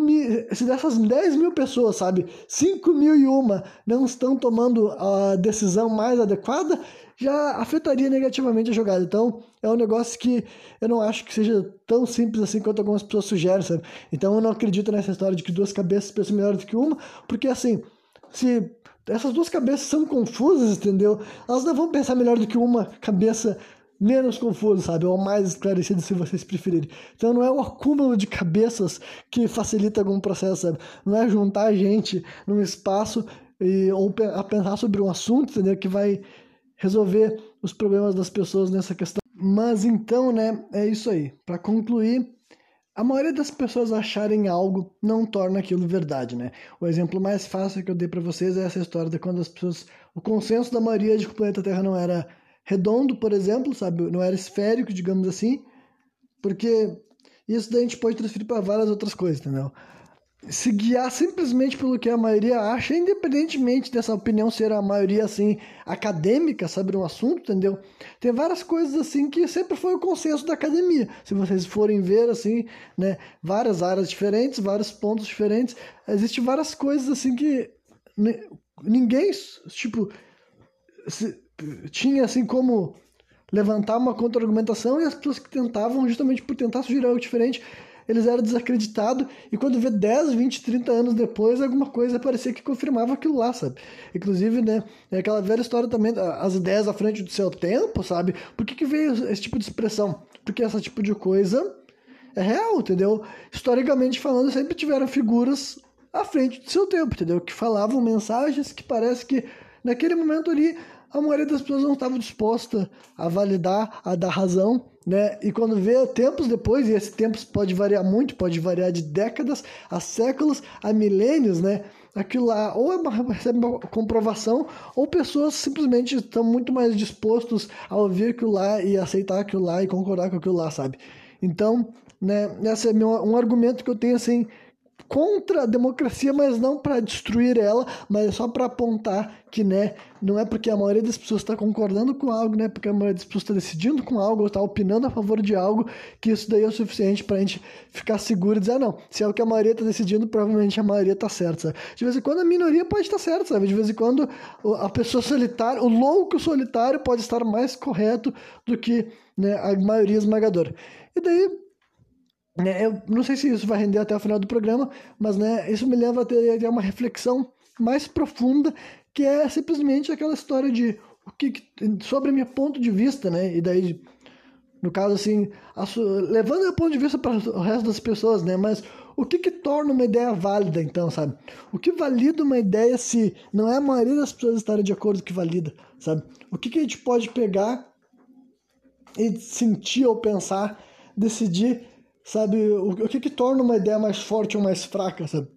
se dessas 10 mil pessoas, sabe, 5 mil e uma não estão tomando a decisão mais adequada, já afetaria negativamente a jogada. Então, é um negócio que eu não acho que seja tão simples assim quanto algumas pessoas sugerem, sabe? Então, eu não acredito nessa história de que duas cabeças pensam melhor do que uma, porque assim, se essas duas cabeças são confusas, entendeu? Elas não vão pensar melhor do que uma cabeça menos confuso, sabe? Ou mais esclarecido, se vocês preferirem. Então não é o acúmulo de cabeças que facilita algum processo, sabe? Não é juntar gente num espaço e, ou a pensar sobre um assunto, entendeu? Que vai resolver os problemas das pessoas nessa questão. Mas então, né, é isso aí. Para concluir, a maioria das pessoas acharem algo não torna aquilo verdade, né? O exemplo mais fácil que eu dei para vocês é essa história de quando as pessoas, o consenso da maioria de que o planeta Terra não era redondo, por exemplo, sabe? Não era esférico, digamos assim, porque isso daí a gente pode transferir para várias outras coisas, entendeu? Se guiar simplesmente pelo que a maioria acha, independentemente dessa opinião ser a maioria assim acadêmica sobre um assunto, entendeu? Tem várias coisas assim que sempre foi o consenso da academia. Se vocês forem ver assim, né, várias áreas diferentes, vários pontos diferentes, existem várias coisas assim que ninguém, tipo, se, tinha assim como levantar uma contra-argumentação e as pessoas que tentavam, justamente por tentar sugerir algo diferente, eles eram desacreditados e quando vê 10, 20, 30 anos depois, alguma coisa parecia que confirmava aquilo lá, sabe? Inclusive, né, é aquela velha história também, as ideias à frente do seu tempo, sabe? Por que, que veio esse tipo de expressão? Porque esse tipo de coisa é real, entendeu? Historicamente falando, sempre tiveram figuras à frente do seu tempo, entendeu? Que falavam mensagens que parece que naquele momento ali a maioria das pessoas não estava disposta a validar, a dar razão, né? E quando vê tempos depois, e esse tempo pode variar muito, pode variar de décadas a séculos, a milênios, né? Aquilo lá ou é uma, recebe uma comprovação, ou pessoas simplesmente estão muito mais dispostos a ouvir aquilo lá e aceitar aquilo lá e concordar com aquilo lá, sabe? Então, né, esse é meu, um argumento que eu tenho assim contra a democracia, mas não para destruir ela, mas só para apontar que, né, não é porque a maioria das pessoas está concordando com algo, né, porque a maioria das pessoas está decidindo com algo, está opinando a favor de algo, que isso daí é o suficiente para a gente ficar seguro e dizer, ah, não, se é o que a maioria está decidindo, provavelmente a maioria está certa, sabe? De vez em quando a minoria pode estar certa, sabe? De vez em quando a pessoa solitária, o louco solitário pode estar mais correto do que né, a maioria esmagadora. E daí, né, eu não sei se isso vai render até o final do programa, mas né, isso me leva a ter, uma reflexão mais profunda, que é simplesmente aquela história de o que, sobre meu ponto de vista, né? E daí, no caso assim, a, levando o ponto de vista para o resto das pessoas, né? Mas o que, que torna uma ideia válida, então, sabe? O que valida uma ideia se não é a maioria das pessoas estarem de acordo que valida, sabe? O que, que a gente pode pegar e sentir ou pensar, decidir sabe? O, o que que torna uma ideia mais forte ou mais fraca, sabe?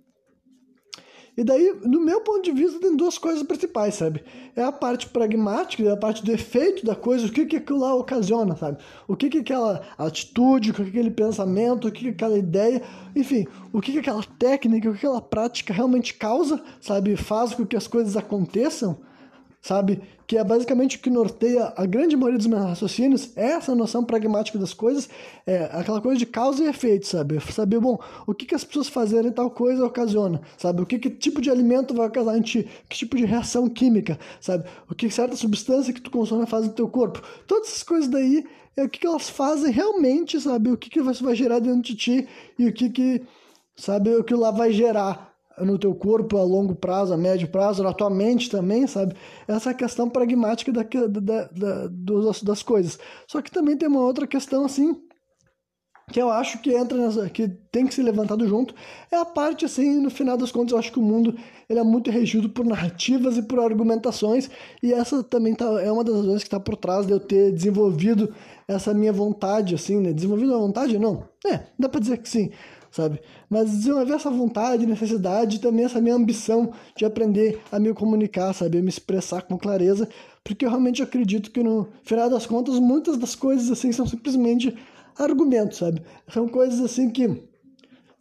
E daí, no meu ponto de vista, tem duas coisas principais, sabe? É a parte pragmática, é a parte do efeito da coisa, o que, que aquilo lá ocasiona, sabe? O que, que aquela atitude, o que, que aquele pensamento, o que, que aquela ideia, enfim, o que, que aquela técnica, o que aquela prática realmente causa, sabe? Faz com que as coisas aconteçam sabe? Que é basicamente o que norteia a grande maioria dos meus raciocínios, é essa noção pragmática das coisas, é aquela coisa de causa e efeito, sabe? Saber, bom, o que, que as pessoas fazerem tal coisa ocasiona, sabe? O que, que tipo de alimento vai ocasionar em ti, que tipo de reação química, sabe? O que certa substância que tu consome faz no teu corpo. Todas essas coisas daí, é o que, que elas fazem realmente, sabe? O que, que vai gerar dentro de ti e o que que, sabe, o que lá vai gerar no teu corpo a longo prazo, a médio prazo, na tua mente também, sabe? Essa questão pragmática da, da, da, das, das coisas. Só que também tem uma outra questão assim que eu acho que entra nessa, que tem que ser levantado junto é a parte assim no final das contas eu acho que o mundo ele é muito regido por narrativas e por argumentações e essa também tá, é uma das razões que está por trás de eu ter desenvolvido essa minha vontade assim né desenvolvido a vontade não é dá para dizer que sim sabe? Mas desenvolver essa vontade, necessidade, também essa minha ambição de aprender a me comunicar, sabe? A me expressar com clareza, porque eu realmente acredito que no final das contas muitas das coisas assim são simplesmente argumentos, sabe? São coisas assim que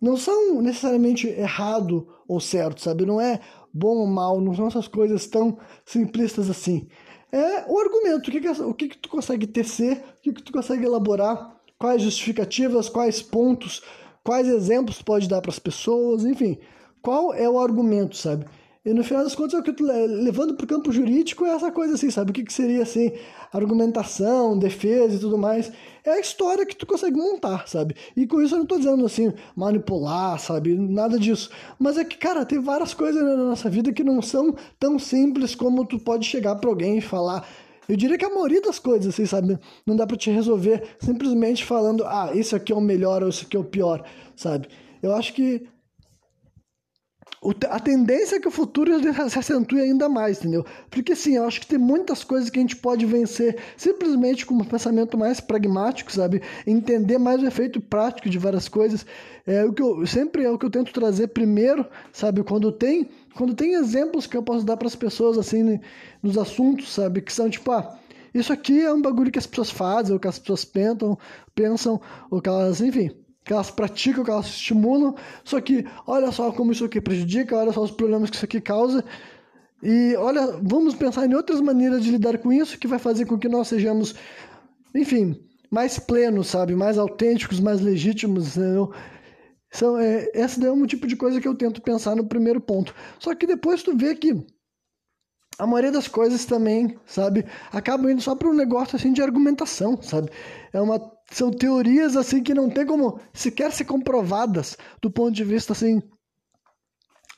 não são necessariamente errado ou certo, sabe? Não é bom ou mal, não são essas coisas tão simplistas assim. É o argumento, o que, que, o que, que tu consegue tecer, o que, que tu consegue elaborar, quais justificativas, quais pontos, quais exemplos pode dar para as pessoas, enfim, qual é o argumento, sabe? E no final das contas, é levando para o campo jurídico é essa coisa assim, sabe? O que, que seria assim, argumentação, defesa e tudo mais. É a história que tu consegue montar, sabe? E com isso eu não estou dizendo assim, manipular, sabe? Nada disso. Mas é que, cara, tem várias coisas na nossa vida que não são tão simples como tu pode chegar para alguém e falar, eu diria que a maioria das coisas, assim, sabe? Não dá para te resolver simplesmente falando, ah, esse aqui é o melhor ou esse aqui é o pior, sabe? Eu acho que a tendência é que o futuro se acentue ainda mais, entendeu? Porque sim, eu acho que tem muitas coisas que a gente pode vencer simplesmente com um pensamento mais pragmático, sabe? Entender mais o efeito prático de várias coisas. É o que eu sempre é o que eu tento trazer primeiro, sabe? Quando tem, quando tem exemplos que eu posso dar para as pessoas assim nos assuntos, sabe? Que são tipo, ah, isso aqui é um bagulho que as pessoas fazem, ou que as pessoas pensam, pensam, ou que elas, enfim, que elas praticam, que elas estimulam, só que olha só como isso aqui prejudica, olha só os problemas que isso aqui causa, e olha, vamos pensar em outras maneiras de lidar com isso que vai fazer com que nós sejamos, enfim, mais plenos, sabe, mais autênticos, mais legítimos, entendeu? São, é, daí é um tipo de coisa que eu tento pensar no primeiro ponto. Só que depois tu vê que a maioria das coisas também, sabe, acabam indo só para um negócio assim de argumentação, sabe? É uma são teorias assim que não tem como sequer ser comprovadas do ponto de vista assim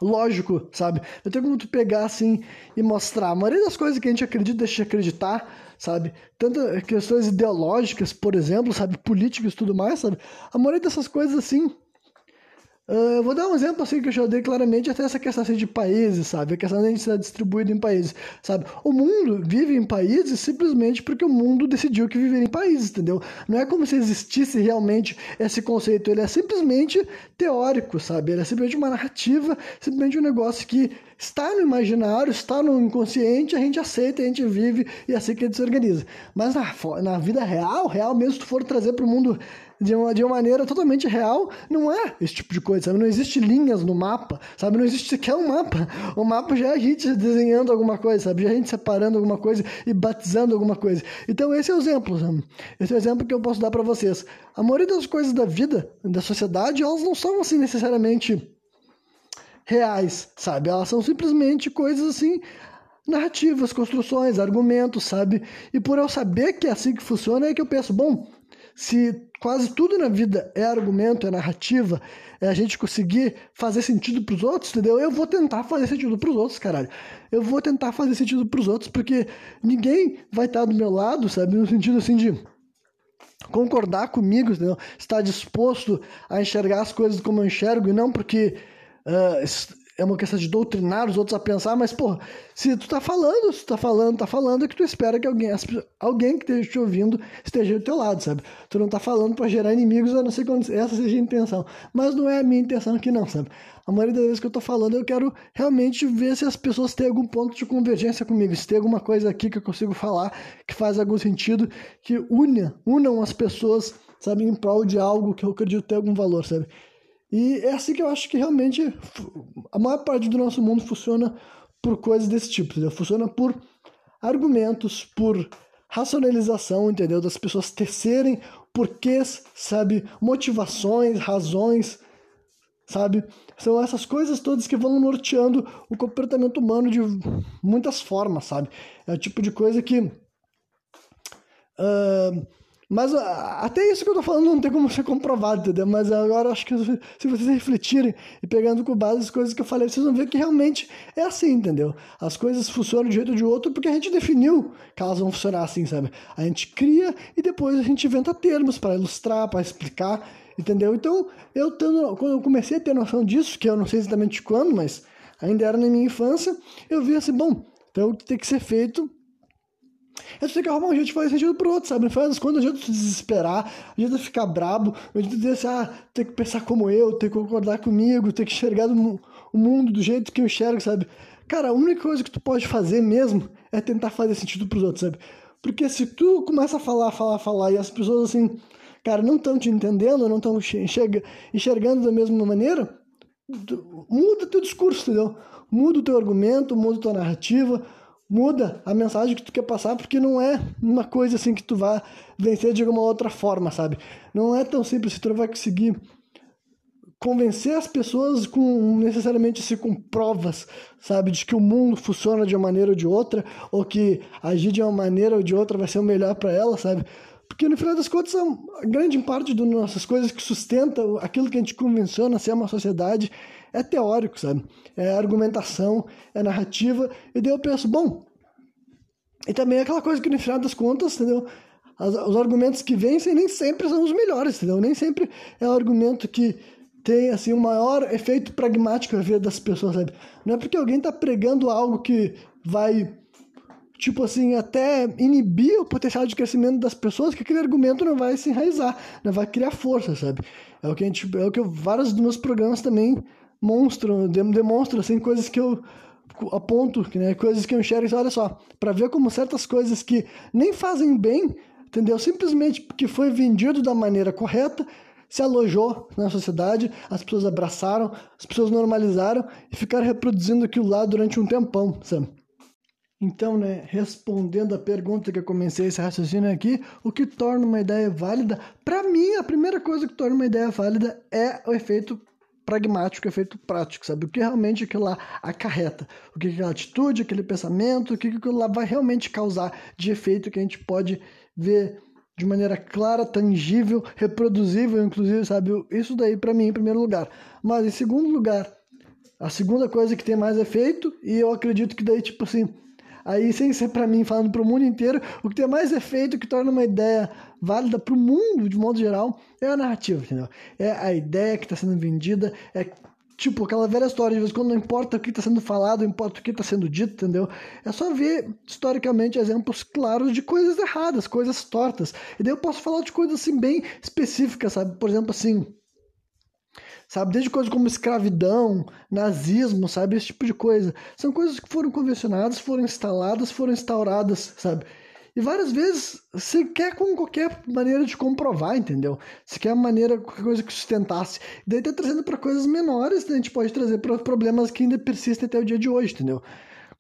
lógico, sabe? Não tem como tu pegar assim e mostrar. A maioria das coisas que a gente acredita, deixa de acreditar, sabe? Tanto questões ideológicas, por exemplo, sabe, políticas e tudo mais, sabe? A maioria dessas coisas assim Uh, vou dar um exemplo assim que eu já dei claramente até essa questão assim, de países, sabe? A questão de ser distribuído em países, sabe? O mundo vive em países simplesmente porque o mundo decidiu que viver em países, entendeu? Não é como se existisse realmente esse conceito, ele é simplesmente teórico, sabe? Ele é simplesmente uma narrativa, simplesmente um negócio que está no imaginário, está no inconsciente, a gente aceita, a gente vive e é assim que a gente se organiza. Mas na, na vida real, real mesmo, se tu for trazer para o mundo de uma, de uma maneira totalmente real, não é esse tipo de coisa, sabe? Não existe linhas no mapa, sabe? Não existe sequer um mapa. O mapa já é a gente desenhando alguma coisa, sabe? Já é a gente separando alguma coisa e batizando alguma coisa. Então esse é o exemplo, sabe? Esse é o exemplo que eu posso dar para vocês. A maioria das coisas da vida, da sociedade, elas não são assim necessariamente reais, sabe? Elas são simplesmente coisas assim narrativas, construções, argumentos, sabe? E por eu saber que é assim que funciona, é que eu penso, bom, se quase tudo na vida é argumento, é narrativa, é a gente conseguir fazer sentido para os outros, entendeu? Eu vou tentar fazer sentido para os outros, caralho. Eu vou tentar fazer sentido para os outros, porque ninguém vai estar do meu lado, sabe? No sentido assim de concordar comigo, entendeu? estar disposto a enxergar as coisas como eu enxergo e não porque uh, é uma questão de doutrinar os outros a pensar, mas, pô, se tu tá falando, se tu tá falando, tá falando, é que tu espera que alguém, alguém que esteja te ouvindo esteja do teu lado, sabe? Tu não tá falando para gerar inimigos, a não ser quando essa seja a intenção. Mas não é a minha intenção aqui não, sabe? A maioria das vezes que eu tô falando, eu quero realmente ver se as pessoas têm algum ponto de convergência comigo, se tem alguma coisa aqui que eu consigo falar que faz algum sentido, que una, unam as pessoas, sabe, em prol de algo que eu acredito ter algum valor, sabe? E é assim que eu acho que realmente a maior parte do nosso mundo funciona por coisas desse tipo, entendeu? Funciona por argumentos, por racionalização, entendeu? Das pessoas tecerem porquês, sabe? Motivações, razões, sabe? São essas coisas todas que vão norteando o comportamento humano de muitas formas, sabe? É o tipo de coisa que. Uh, mas até isso que eu tô falando não tem como ser comprovado, entendeu? Mas agora acho que se vocês refletirem e pegando com base as coisas que eu falei, vocês vão ver que realmente é assim, entendeu? As coisas funcionam de um jeito ou de outro porque a gente definiu que elas vão funcionar assim, sabe? A gente cria e depois a gente inventa termos para ilustrar, para explicar, entendeu? Então, eu tendo, quando eu comecei a ter noção disso, que eu não sei exatamente quando, mas ainda era na minha infância, eu vi assim, bom, então o que tem que ser feito é você tem que arrumar um jeito de fazer sentido pro outro, sabe? Não faz quando a gente se desesperar, a gente ficar brabo, a gente dizer assim, ah, tem que pensar como eu, tem que concordar comigo, tem que enxergar o mundo do jeito que eu enxergo, sabe? Cara, a única coisa que tu pode fazer mesmo é tentar fazer sentido pros outros, sabe? Porque se tu começa a falar, falar, falar e as pessoas assim, cara, não estão te entendendo, não estão enxerga, enxergando da mesma maneira, muda teu discurso, entendeu? Muda o teu argumento, muda tua narrativa, muda a mensagem que tu quer passar, porque não é uma coisa assim que tu vai vencer de alguma outra forma, sabe? Não é tão simples, tu vai conseguir convencer as pessoas com necessariamente assim, com provas, sabe, de que o mundo funciona de uma maneira ou de outra, ou que agir de uma maneira ou de outra vai ser o melhor para ela, sabe? Porque no final das contas, a grande parte das nossas coisas que sustenta aquilo que a gente convenciona ser uma sociedade é teórico, sabe? É argumentação, é narrativa. E daí eu penso, bom, e também é aquela coisa que no final das contas, entendeu? As, os argumentos que vencem nem sempre são os melhores, entendeu? Nem sempre é o argumento que tem assim o um maior efeito pragmático na vida das pessoas, sabe? Não é porque alguém está pregando algo que vai tipo assim, até inibir o potencial de crescimento das pessoas, que aquele argumento não vai se enraizar, não vai criar força, sabe? É o que a gente, é o que eu, vários dos meus programas também monstram, demonstram assim coisas que eu aponto, né, coisas que eu enxergo, olha só, para ver como certas coisas que nem fazem bem, entendeu? Simplesmente porque foi vendido da maneira correta, se alojou na sociedade, as pessoas abraçaram, as pessoas normalizaram e ficaram reproduzindo aquilo lá durante um tempão, sabe? Então, né, respondendo a pergunta que eu comecei esse raciocínio aqui, o que torna uma ideia válida? Para mim, a primeira coisa que torna uma ideia válida é o efeito pragmático, efeito prático, sabe? O que realmente aquilo lá acarreta, o que aquela atitude, aquele pensamento, o que aquilo lá vai realmente causar de efeito que a gente pode ver de maneira clara, tangível, reproduzível, inclusive, sabe? Isso daí para mim em primeiro lugar. Mas em segundo lugar, a segunda coisa que tem mais efeito, e eu acredito que daí, tipo assim, Aí, sem ser para mim, falando para o mundo inteiro, o que tem mais efeito, que torna uma ideia válida para o mundo, de modo geral, é a narrativa, entendeu? É a ideia que está sendo vendida, é tipo aquela velha história, de vez em quando não importa o que está sendo falado, importa o que está sendo dito, entendeu? É só ver historicamente exemplos claros de coisas erradas, coisas tortas. E daí eu posso falar de coisas assim bem específicas, sabe? Por exemplo, assim, sabe? Desde coisas como escravidão, nazismo, sabe? Esse tipo de coisa. São coisas que foram convencionadas, foram instaladas, foram instauradas, sabe? E várias vezes se quer com qualquer maneira de comprovar, entendeu? Se quer maneira, qualquer coisa que sustentasse. Daí tá trazendo para coisas menores, né? a gente pode trazer para problemas que ainda persistem até o dia de hoje, entendeu?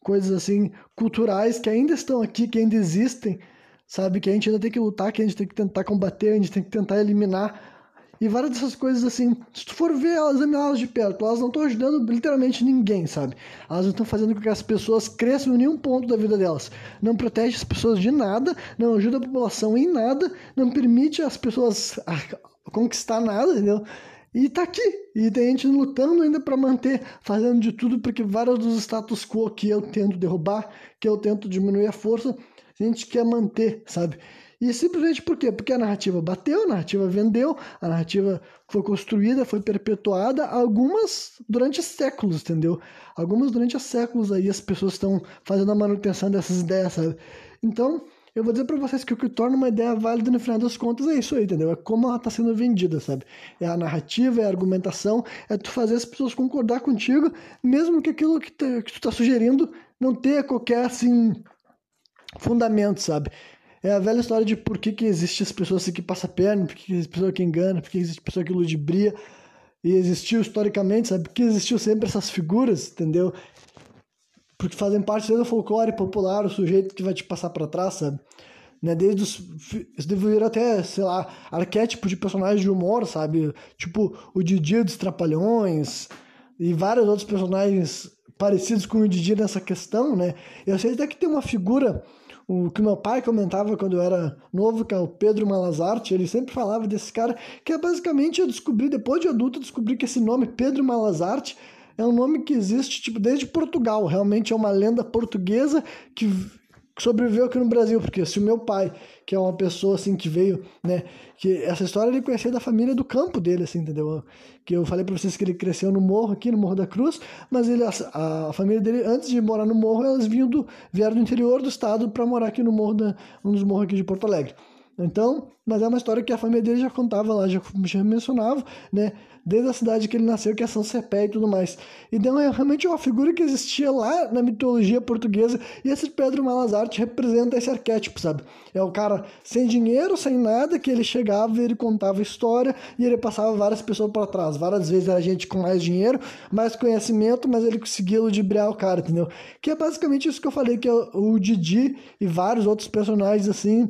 Coisas assim, culturais que ainda estão aqui, que ainda existem, sabe? Que a gente ainda tem que lutar, que a gente tem que tentar combater, a gente tem que tentar eliminar e várias dessas coisas assim, se tu for ver elas, elas de perto, elas não estão ajudando literalmente ninguém, sabe? Elas não estão fazendo com que as pessoas cresçam em nenhum ponto da vida delas. Não protege as pessoas de nada, não ajuda a população em nada, não permite as pessoas conquistar nada, entendeu? E tá aqui. E tem gente lutando ainda para manter, fazendo de tudo porque vários dos status quo que eu tento derrubar, que eu tento diminuir a força, a gente quer manter, sabe? E simplesmente por quê? Porque a narrativa bateu, a narrativa vendeu, a narrativa foi construída, foi perpetuada, algumas durante séculos, entendeu? Algumas durante séculos aí as pessoas estão fazendo a manutenção dessas ideias, sabe? Então, eu vou dizer para vocês que o que torna uma ideia válida no final das contas é isso aí, entendeu? É como ela está sendo vendida, sabe? É a narrativa, é a argumentação, é tu fazer as pessoas concordar contigo, mesmo que aquilo que, tu está sugerindo não tenha qualquer, assim, fundamento, sabe? É a velha história de por que, que existe as pessoas que passam perna, por que, que existe pessoa que engana, por que existe pessoa que ludibria. E existiu historicamente, sabe? Porque existiu sempre essas figuras, entendeu? Porque fazem parte do folclore popular, o sujeito que vai te passar para trás, sabe? Né? Desde os. Isso deveria até, sei lá, arquétipo de personagens de humor, sabe? Tipo o Didi dos Trapalhões e vários outros personagens parecidos com o Didi nessa questão, né? Eu sei até que tem uma figura o que meu pai comentava quando eu era novo, que é o Pedro Malazarte, ele sempre falava desse cara, que é basicamente eu descobri, depois de adulto, eu descobri que esse nome, Pedro Malazarte, é um nome que existe tipo desde Portugal, realmente é uma lenda portuguesa que sobreviveu aqui no Brasil, porque se o meu pai, que é uma pessoa assim que veio, né, que essa história ele conhecia da família do campo dele, assim, entendeu? Que eu falei para vocês que ele cresceu no morro aqui, no Morro da Cruz, mas ele a, a família dele antes de morar no morro, elas vinham do vieram do interior do estado para morar aqui no morro da um dos morros aqui de Porto Alegre. Então, mas é uma história que a família dele já contava lá, já, já mencionava, né? Desde a cidade que ele nasceu, que é São Cepé e tudo mais. Então é realmente uma figura que existia lá na mitologia portuguesa. E esse Pedro Malazarte representa esse arquétipo, sabe? É o cara sem dinheiro, sem nada, que ele chegava ele contava história e ele passava várias pessoas para trás. Várias vezes era gente com mais dinheiro, mais conhecimento, mas ele conseguia ludibriar o cara, entendeu? Que é basicamente isso que eu falei, que é o Didi e vários outros personagens assim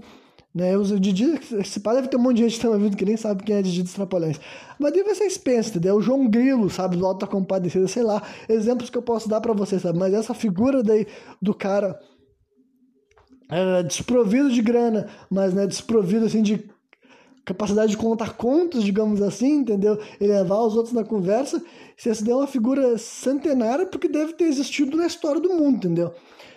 né? O Didi, esse pai deve ter um monte de gente que tá ouvindo que nem sabe quem é Didi dos Trapalhões. Mas daí vocês pensam, entendeu? O João Grilo, sabe? Do Alto da Compadecida, sei lá. Exemplos que eu posso dar para vocês, sabe? Mas essa figura daí do cara é, desprovido de grana, mas né, desprovido assim de capacidade de contar contos, digamos assim, entendeu? E levar os outros na conversa. Se essa daí é uma figura centenária, porque deve ter existido na história do mundo, entendeu?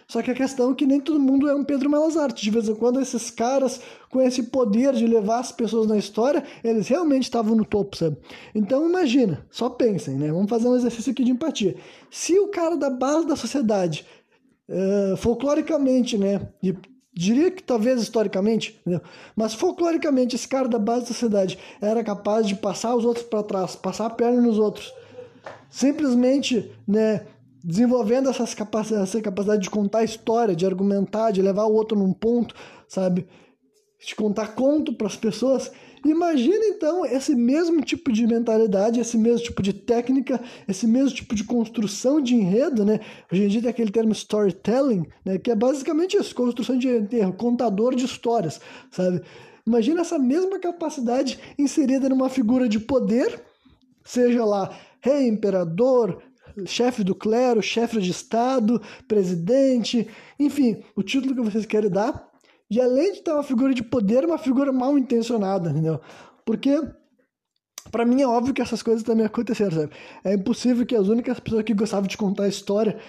Só que a questão é que nem todo mundo é um Pedro Melazarte. De vez em quando, esses caras com esse poder de levar as pessoas na história, eles realmente estavam no topo, sabe? Então, imagina, só pensem, né? Vamos fazer um exercício aqui de empatia. Se o cara da base da sociedade, uh, folcloricamente, né? E diria que talvez historicamente, mas folcloricamente esse cara da base da sociedade era capaz de passar os outros para trás, passar a perna nos outros, simplesmente, né, desenvolvendo essas capacidade, essa capacidade de contar história, de argumentar, de levar o outro num ponto, sabe? De contar conto para as pessoas. Imagina então esse mesmo tipo de mentalidade, esse mesmo tipo de técnica, esse mesmo tipo de construção de enredo, né? Hoje em dia tem aquele termo storytelling, né? Que é basicamente isso, construção de enredo, contador de histórias, sabe? Imagina essa mesma capacidade inserida numa figura de poder, seja lá rei, imperador, chefe do clero, chefe de Estado, presidente, enfim, o título que vocês querem dar. E além de ter uma figura de poder, uma figura mal intencionada, entendeu? Porque para mim é óbvio que essas coisas também aconteceram, sabe? É impossível que as únicas pessoas que gostavam de contar história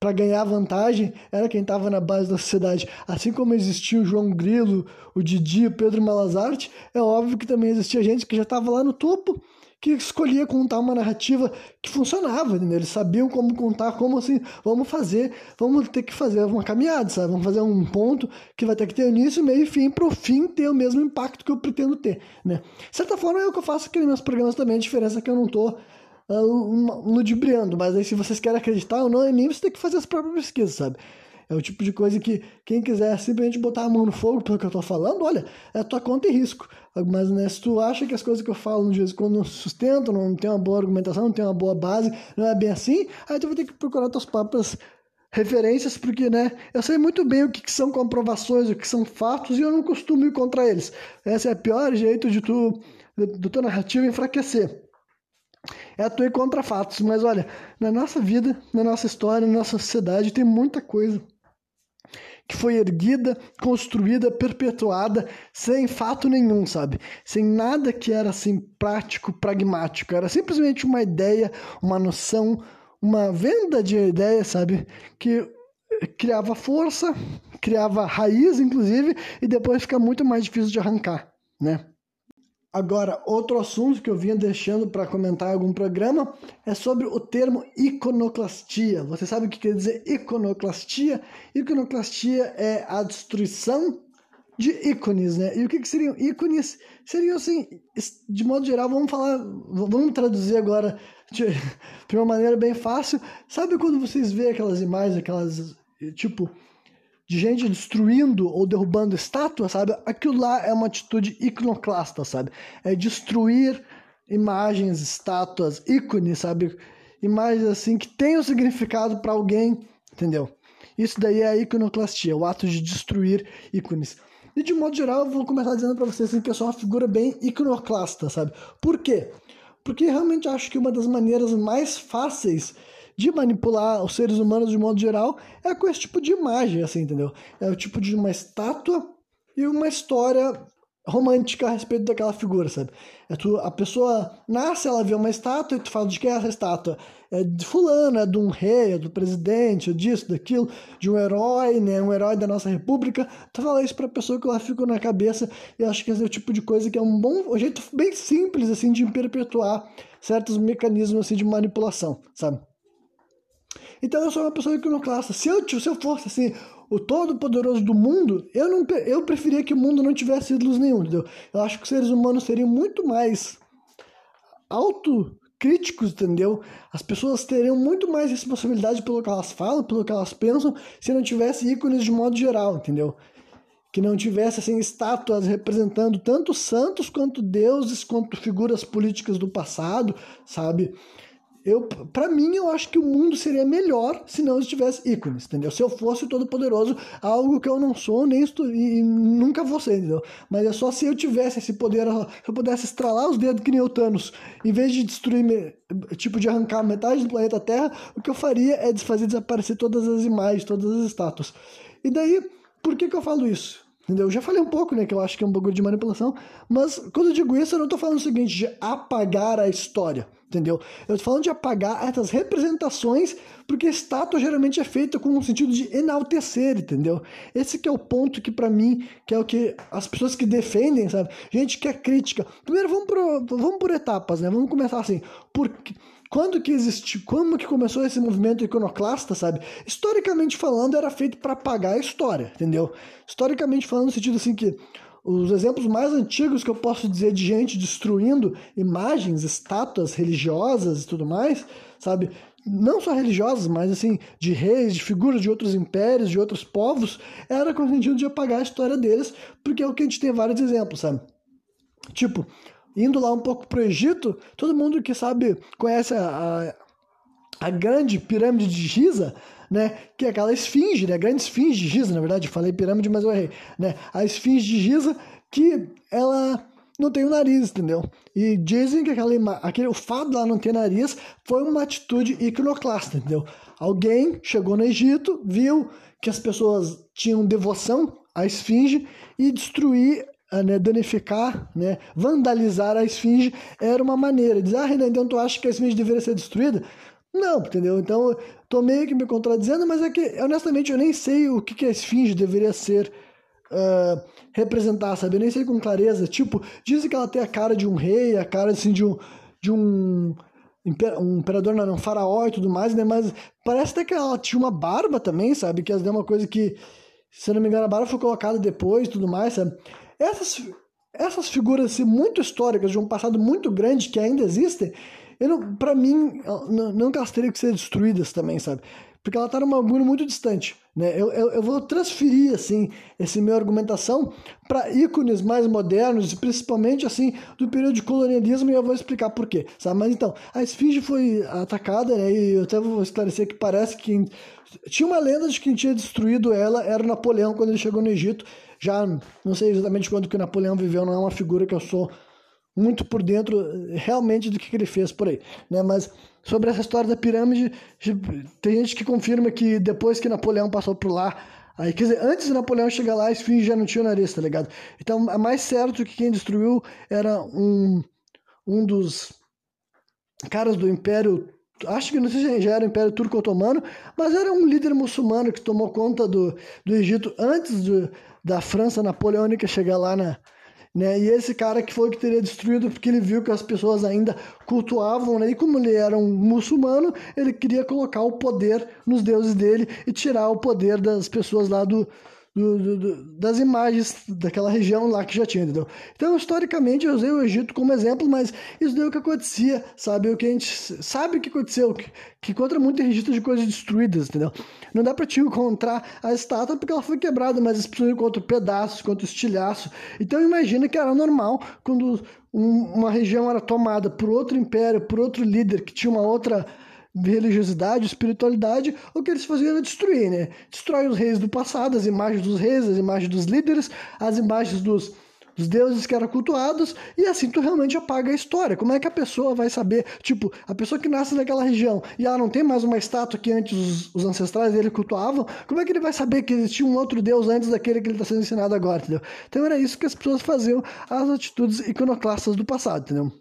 para ganhar vantagem era quem estava na base da sociedade. Assim como existia o João Grilo, o Didi, o Pedro Malazarte, é óbvio que também existia gente que já estava lá no topo que escolhia contar uma narrativa que funcionava, entendeu? Eles sabiam como contar, como assim, vamos fazer, vamos ter que fazer uma caminhada, sabe? Vamos fazer um ponto que vai ter que ter início, meio e fim, para o fim ter o mesmo impacto que eu pretendo ter, né? De certa forma é o que eu faço aqui nos meus programas também, a diferença é que eu não tô uh, ludibriando, mas aí se vocês querem acreditar ou não em mim, você tem que fazer as próprias pesquisas, sabe? É o tipo de coisa que quem quiser simplesmente botar a mão no fogo pelo que eu tô falando, olha, é tua conta e risco. Mas né, se tu acha que as coisas que eu falo de vez em quando não sustentam, não tem uma boa argumentação, não tem uma boa base, não é bem assim, aí tu vai ter que procurar tuas próprias referências, porque né, eu sei muito bem o que, que são comprovações, o que são fatos, e eu não costumo ir contra eles. Esse é o pior jeito de tu, do teu narrativo enfraquecer é tu ir contra fatos. Mas olha, na nossa vida, na nossa história, na nossa sociedade, tem muita coisa que foi erguida, construída, perpetuada sem fato nenhum, sabe? Sem nada que era assim prático, pragmático. Era simplesmente uma ideia, uma noção, uma venda de ideia, sabe? Que criava força, criava raiz, inclusive, e depois fica muito mais difícil de arrancar, né? Agora, outro assunto que eu vinha deixando para comentar em algum programa é sobre o termo iconoclastia. Você sabe o que quer dizer iconoclastia? Iconoclastia é a destruição de ícones, né? E o que, que seriam ícones? Seriam assim, de modo geral, vamos falar, vamos traduzir agora de, de uma maneira bem fácil. Sabe quando vocês veem aquelas imagens, aquelas tipo de gente destruindo ou derrubando estátuas, sabe? Aquilo lá é uma atitude iconoclasta, sabe? É destruir imagens, estátuas, ícones, sabe? Imagens assim que tenham significado para alguém, entendeu? Isso daí é a iconoclastia, o ato de destruir ícones. E de modo geral, eu vou começar dizendo para vocês assim, que eu sou uma figura bem iconoclasta, sabe? Por quê? Porque realmente acho que uma das maneiras mais fáceis de manipular os seres humanos de modo geral é com esse tipo de imagem, assim, entendeu? É o tipo de uma estátua e uma história romântica a respeito daquela figura, sabe? É tu, a pessoa nasce, ela vê uma estátua e tu fala de quem é essa estátua? É de fulano, é de um rei, é do presidente, é disso, daquilo, de um herói, né? Um herói da nossa república. Tu fala isso pra pessoa que ela fica na cabeça e acho que esse é o tipo de coisa que é um bom um jeito bem simples, assim, de perpetuar certos mecanismos, assim, de manipulação, sabe? Então eu sou uma pessoa iconoclasta. Se eu, se eu fosse assim, o todo-poderoso do mundo, eu, não, eu preferia que o mundo não tivesse ídolos nenhum, entendeu? Eu acho que os seres humanos seriam muito mais autocríticos, entendeu? As pessoas teriam muito mais responsabilidade pelo que elas falam, pelo que elas pensam, se não tivesse ícones de modo geral, entendeu? Que não tivesse assim estátuas representando tanto santos quanto deuses, quanto figuras políticas do passado, sabe? Eu para mim eu acho que o mundo seria melhor se não tivesse ícones, entendeu? Se eu fosse todo poderoso, algo que eu não sou nem estou, e nunca vou ser, entendeu? Mas é só se eu tivesse esse poder, se eu pudesse estralar os dedos que nem o Thanos, em vez de destruir, tipo de arrancar metade do planeta Terra, o que eu faria é fazer desaparecer todas as imagens, todas as estátuas. E daí, por que que eu falo isso? Entendeu? Eu já falei um pouco, né, que eu acho que é um bagulho de manipulação, mas quando eu digo isso, eu não tô falando o seguinte, de apagar a história, entendeu? Eu tô falando de apagar essas representações, porque estátua geralmente é feita com um sentido de enaltecer, entendeu? Esse que é o ponto que para mim, que é o que as pessoas que defendem, sabe? Gente que é crítica. Primeiro vamos por, vamos por etapas, né? Vamos começar assim, porque quando que existiu, como que começou esse movimento iconoclasta, sabe? Historicamente falando, era feito para apagar a história, entendeu? Historicamente falando, no sentido assim que os exemplos mais antigos que eu posso dizer de gente destruindo imagens, estátuas religiosas e tudo mais, sabe? Não só religiosas, mas assim, de reis, de figuras de outros impérios, de outros povos, era com o sentido de apagar a história deles, porque é o que a gente tem vários exemplos, sabe? Tipo, indo lá um pouco para o Egito, todo mundo que sabe, conhece a, a, a, grande pirâmide de Giza, né? Que é aquela esfinge, né? A grande esfinge de Giza, na verdade, falei pirâmide, mas eu errei, né? A esfinge de Giza, que ela não tem o nariz, entendeu? E dizem que aquela, aquele, o fato dela não ter nariz foi uma atitude iconoclasta, entendeu? Alguém chegou no Egito, viu que as pessoas tinham devoção à esfinge e destruir né, danificar, né, vandalizar a esfinge era uma maneira. Dizer, ah, Renan, então tu acha que a esfinge deveria ser destruída? Não, entendeu? Então, tô meio que me contradizendo, mas é que, honestamente, eu nem sei o que, que a esfinge deveria ser uh, representar, sabe? Eu nem sei com clareza. Tipo, dizem que ela tem a cara de um rei, a cara, assim, de um... De um um imperador, não, um faraó e tudo mais, né? Mas parece até que ela tinha uma barba também, sabe? Que é uma coisa que, se não me engano, a barba foi colocada depois e tudo mais, sabe? Essas, essas figuras assim, muito históricas, de um passado muito grande que ainda existem, para mim, não, que elas teriam que ser destruídas também, sabe? Porque ela está num bagulho muito distante. Né? Eu, eu, eu, vou transferir assim essa minha argumentação para ícones mais modernos, principalmente assim do período de colonialismo, e eu vou explicar por quê. Sabe? Mas então, a esfinge foi atacada, né? e eu até vou esclarecer que parece que tinha uma lenda de que quem tinha destruído ela era Napoleão quando ele chegou no Egito já não sei exatamente quando que o Napoleão viveu, não é uma figura que eu sou muito por dentro realmente do que, que ele fez por aí, né? Mas sobre essa história da pirâmide, tem gente que confirma que depois que Napoleão passou por lá, aí, quer dizer, antes de Napoleão chegar lá, a esfinge já não tinha nariz, tá ligado? Então é mais certo que quem destruiu era um, um dos caras do Império acho que não sei se já era o Império Turco-Otomano, mas era um líder muçulmano que tomou conta do, do Egito antes do, da França napoleônica chegar lá na, né? E esse cara que foi que teria destruído porque ele viu que as pessoas ainda cultuavam, né? E como ele era um muçulmano, ele queria colocar o poder nos deuses dele e tirar o poder das pessoas lá do, do, do, das imagens daquela região lá que já tinha, entendeu? Então, historicamente, eu usei o Egito como exemplo, mas isso deu o que acontecia, sabe? O que a gente sabe o que aconteceu, que, que encontra muito registro de coisas destruídas, entendeu? Não dá pra te encontrar a estátua porque ela foi quebrada, mas as pessoas encontram pedaços, encontram estilhaço. Então, imagina que era normal quando um, uma região era tomada por outro império, por outro líder que tinha uma outra religiosidade, espiritualidade, o que eles faziam era destruir, né? Destrói os reis do passado, as imagens dos reis, as imagens dos líderes, as imagens dos, dos deuses que eram cultuados, e assim tu realmente apaga a história. Como é que a pessoa vai saber? Tipo, a pessoa que nasce naquela região e ela não tem mais uma estátua que antes os, os ancestrais dele cultuavam, como é que ele vai saber que existia um outro deus antes daquele que ele está sendo ensinado agora, entendeu? Então era isso que as pessoas faziam, as atitudes iconoclastas do passado, entendeu?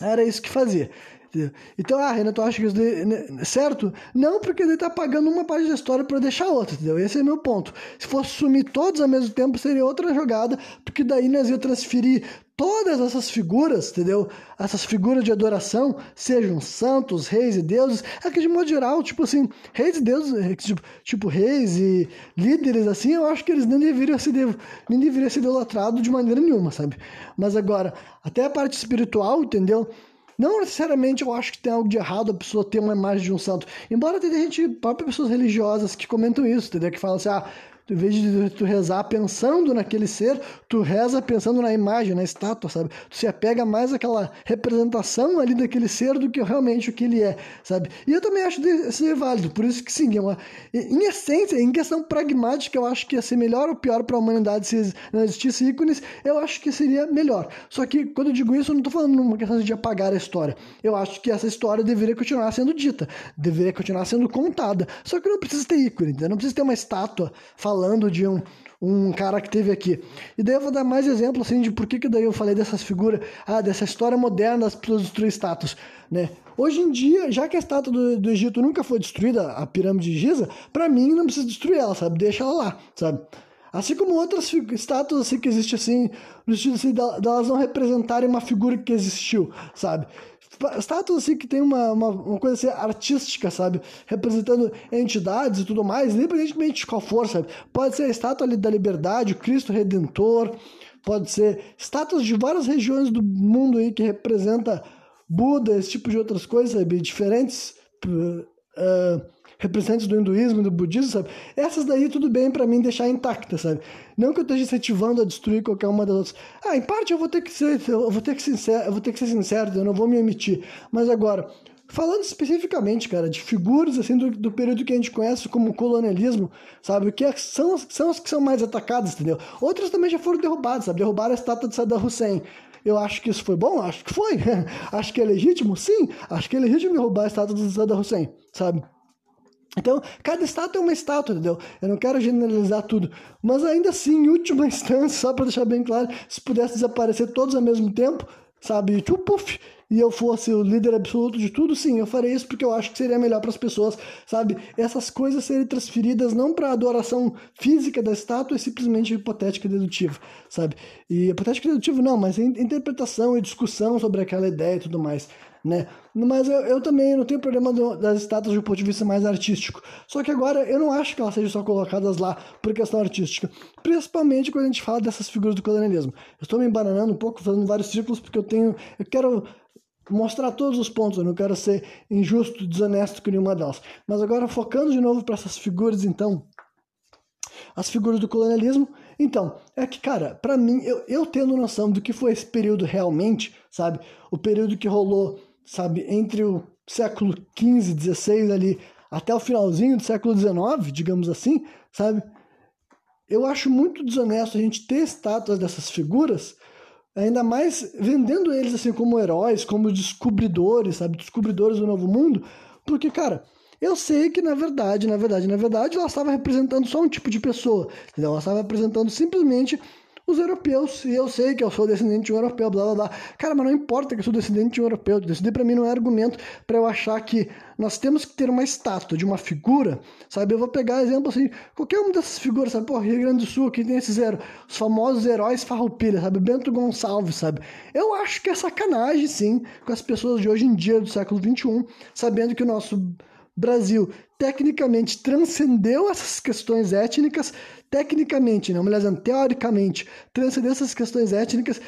Era isso que fazia. Então, ah, Renato, acha que isso daí, né, certo? Não, porque ele tá pagando uma parte da história para deixar outra, entendeu? Esse é meu ponto. Se fosse sumir todos ao mesmo tempo, seria outra jogada, porque daí nós ia transferir todas essas figuras, entendeu? Essas figuras de adoração, sejam santos, reis e deuses, é que de modo geral, tipo assim, reis e deuses, é tipo, tipo reis e líderes, assim, eu acho que eles nem deveriam ser, nem deveriam ser idolatrados de maneira nenhuma, sabe? Mas agora, até a parte espiritual, entendeu? Não necessariamente eu acho que tem algo de errado a pessoa ter uma imagem de um santo. Embora tenha gente, próprias pessoas religiosas que comentam isso, entendeu? Que falam assim, ah, em vez de tu rezar pensando naquele ser, tu reza pensando na imagem, na estátua, sabe? Tu se apega mais àquela representação ali daquele ser do que realmente o que ele é, sabe? E eu também acho ser válido, por isso que sim, é uma, em essência, em questão pragmática, eu acho que ia ser melhor ou pior para a humanidade se não existisse ícones, eu acho que seria melhor. Só que quando eu digo isso, eu não estou falando numa questão de apagar a história. Eu acho que essa história deveria continuar sendo dita, deveria continuar sendo contada. Só que não precisa ter ícone, não precisa ter uma estátua falando falando de um, um cara que teve aqui. E daí eu vou dar mais exemplo assim de por que, que daí eu falei dessas figuras, ah, dessa história moderna das pessoas destruir estátuas, né? Hoje em dia, já que a estátua do, do Egito nunca foi destruída, a pirâmide de Giza, para mim não precisa destruir ela, sabe? Deixa ela lá, sabe? Assim como outras estátuas assim que existem assim, no sentido assim, delas não representarem uma figura que existiu, sabe? Estátuas assim que tem uma, uma, uma, coisa assim, artística, sabe? Representando entidades e tudo mais, independentemente de qual for, sabe? Pode ser a estátua da liberdade, o Cristo Redentor, pode ser estátuas de várias regiões do mundo aí que representa Buda, esse tipo de outras coisas, sabe? Diferentes. Uh, representantes do hinduísmo, do budismo, sabe? Essas daí tudo bem para mim deixar intactas, sabe? Não que eu esteja incentivando a destruir qualquer uma das outras. Ah, em parte eu vou ter que ser, eu vou ter que sincero, eu vou ter que ser sincero, eu não vou me omitir. Mas agora, falando especificamente, cara, de figuras assim do, do período que a gente conhece como colonialismo, sabe? Que é, são, são as que são mais atacadas, entendeu? Outras também já foram derrubadas, sabe? Derrubaram a estátua de Saddam Hussein. Eu acho que isso foi bom? Acho que foi. acho que é legítimo? Sim. Acho que é legítimo derrubar a estátua de Saddam Hussein, sabe? Então, cada estátua é uma estátua, entendeu? Eu não quero generalizar tudo. Mas ainda assim, em última instância, só para deixar bem claro, se pudesse desaparecer todos ao mesmo tempo, sabe, tipo, puff, e eu fosse o líder absoluto de tudo, sim, eu farei isso porque eu acho que seria melhor para as pessoas, sabe? Essas coisas serem transferidas não para a adoração física da estátua, é simplesmente hipotética e dedutiva, sabe? E hipotética e dedutiva não, mas interpretação e discussão sobre aquela ideia e tudo mais né? Mas eu, eu também não tenho problema do, das estátuas do ponto de vista mais artístico. Só que agora eu não acho que elas sejam só colocadas lá por questão artística. Principalmente quando a gente fala dessas figuras do colonialismo. Eu estou me embananando um pouco, fazendo vários círculos, porque eu tenho. Eu quero mostrar todos os pontos, eu não quero ser injusto, desonesto com nenhuma delas. Mas agora focando de novo para essas figuras, então, as figuras do colonialismo. Então, é que, cara, para mim, eu, eu tendo noção do que foi esse período realmente, sabe? O período que rolou sabe, entre o século XV, XVI ali até o finalzinho do século XIX, digamos assim, sabe? Eu acho muito desonesto a gente ter estátuas dessas figuras, ainda mais vendendo eles assim como heróis, como descobridores, sabe, descobridores do novo mundo, porque cara, eu sei que na verdade, na verdade, na verdade, ela estava representando só um tipo de pessoa, entendeu? ela estava representando simplesmente os europeus. E eu sei que eu sou descendente de um europeu, blá blá blá. Cara, mas não importa que eu sou descendente de um europeu. Decidir para mim não é argumento para eu achar que nós temos que ter uma estátua de uma figura, sabe? Eu vou pegar exemplo assim, qualquer uma dessas figuras, sabe? Pô, Rio Grande do Sul, aqui tem esses heróis, os famosos heróis farroupilha, sabe? Bento Gonçalves, sabe? Eu acho que é sacanagem, sim, com as pessoas de hoje em dia, do século XXI, sabendo que o nosso Brasil tecnicamente transcendeu essas questões étnicas, tecnicamente, não, aliás, teoricamente, transcendeu essas questões étnicas.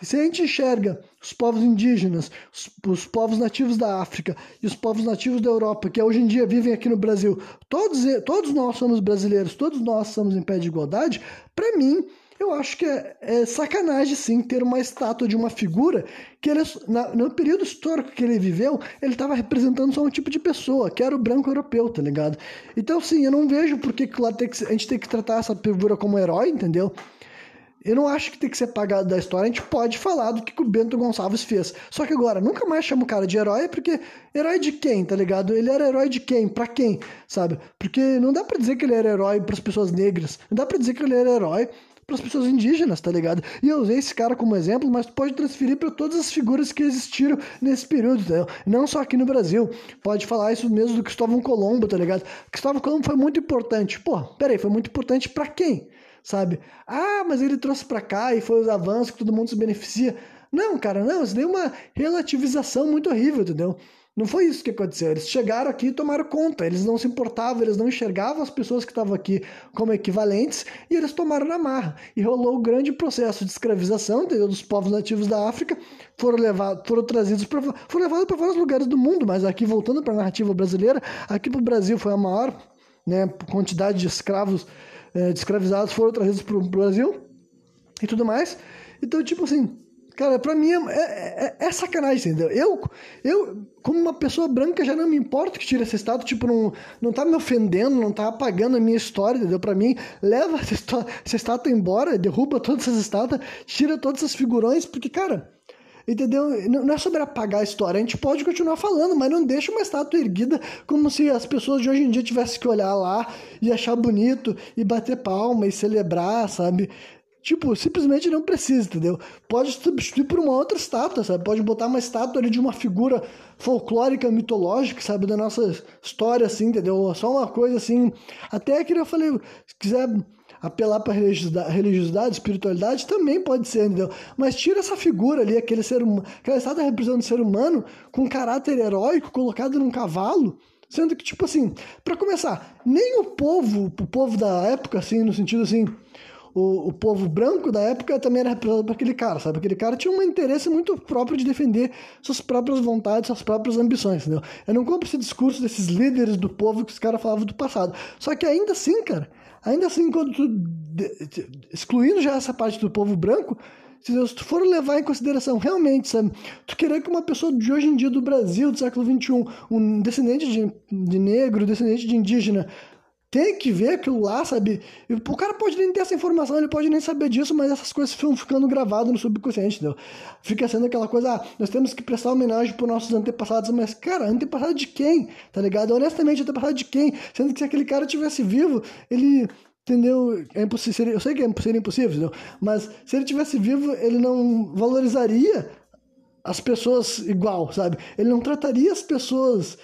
Se a gente enxerga os povos indígenas, os, os, povos nativos da África e os povos nativos da Europa, que hoje em dia vivem aqui no Brasil, todos, todos nós somos brasileiros, todos nós somos em pé de igualdade, para mim, eu acho que é, é, sacanagem, sim, ter uma estátua de uma figura que ele, na, no período histórico que ele viveu, ele estava representando só um tipo de pessoa, que era o branco europeu, tá ligado? Então, sim, eu não vejo por que, tem que, a gente tem que tratar essa figura como herói, entendeu? Eu não acho que tem que ser pagado da história. A gente pode falar do que, o Bento Gonçalves fez. Só que agora, nunca mais chama o cara de herói, porque herói de quem, tá ligado? Ele era herói de quem? Pra quem, sabe? Porque não dá pra dizer que ele era herói para as pessoas negras. Não dá pra dizer que ele era herói para as pessoas indígenas, tá ligado? E eu usei esse cara como exemplo, mas tu pode transferir para todas as figuras que existiram nesse período, entendeu? Não só aqui no Brasil. Pode falar isso mesmo do Cristóvão Colombo, tá ligado? Cristóvão Colombo foi muito importante. Pô, peraí, foi muito importante para quem? Sabe? Ah, mas ele trouxe para cá e foi os avanços que todo mundo se beneficia. Não, cara, não, isso é uma relativização muito horrível, entendeu? Não foi isso que aconteceu. Eles chegaram aqui e tomaram conta. Eles não se importavam, eles não enxergavam as pessoas que estavam aqui como equivalentes e eles tomaram na marra. E rolou o um grande processo de escravização entendeu? dos povos nativos da África. Foram levados, foram trazidos para foram levados para vários lugares do mundo, mas aqui voltando para a narrativa brasileira, aqui para o Brasil foi a maior né, quantidade de escravos, é, de escravizados foram trazidos para o Brasil e tudo mais. Então, tipo assim, Cara, pra mim é, é, é, é, sacanagem, entendeu? Eu, eu, como uma pessoa branca, já não me importo que tire essa estátua, tipo, não, não tá me ofendendo, não tá apagando a minha história, entendeu? Pra mim, leva essa essa estátua embora, derruba todas essas estátuas, tira todos esses figurões, porque, cara, entendeu? Não é sobre apagar a história, a gente pode continuar falando, mas não deixa uma estátua erguida como se as pessoas de hoje em dia tivessem que olhar lá e achar bonito e bater palma e celebrar, sabe? Tipo, simplesmente não precisa, entendeu? Pode substituir por uma outra estátua, sabe? Pode botar uma estátua ali de uma figura folclórica, mitológica, sabe? Da nossa história, assim, entendeu? Só uma coisa assim. Até que eu falei, se quiser apelar para religiosidade, religiosidade, espiritualidade, também pode ser, entendeu? Mas tira essa figura ali, aquele ser humano, aquela estátua representando um ser humano com caráter heróico colocado num cavalo. Sendo que, tipo assim, para começar, nem o povo, o povo da época, assim, no sentido assim, o, o povo branco da época também era representado por aquele cara, sabe? Aquele cara tinha um interesse muito próprio de defender suas próprias vontades, suas próprias ambições, entendeu? Eu não compro esse discurso desses líderes do povo que os caras falavam do passado. Só que ainda assim, cara, ainda assim, quando tu, excluindo já essa parte do povo branco, se tu for levar em consideração realmente, sabe, tu querer que uma pessoa de hoje em dia do Brasil, do século XXI, um descendente de, de negro, descendente de indígena, tem que ver aquilo lá, sabe? O cara pode nem ter essa informação, ele pode nem saber disso, mas essas coisas ficam ficando gravadas no subconsciente, entendeu? Fica sendo aquela coisa, ah, nós temos que prestar homenagem para nossos antepassados, mas, cara, antepassado de quem? Tá ligado? Honestamente, antepassado de quem? Sendo que se aquele cara tivesse vivo, ele entendeu? É impossível, eu sei que é seria impossível, entendeu? mas se ele tivesse vivo, ele não valorizaria as pessoas igual, sabe? Ele não trataria as pessoas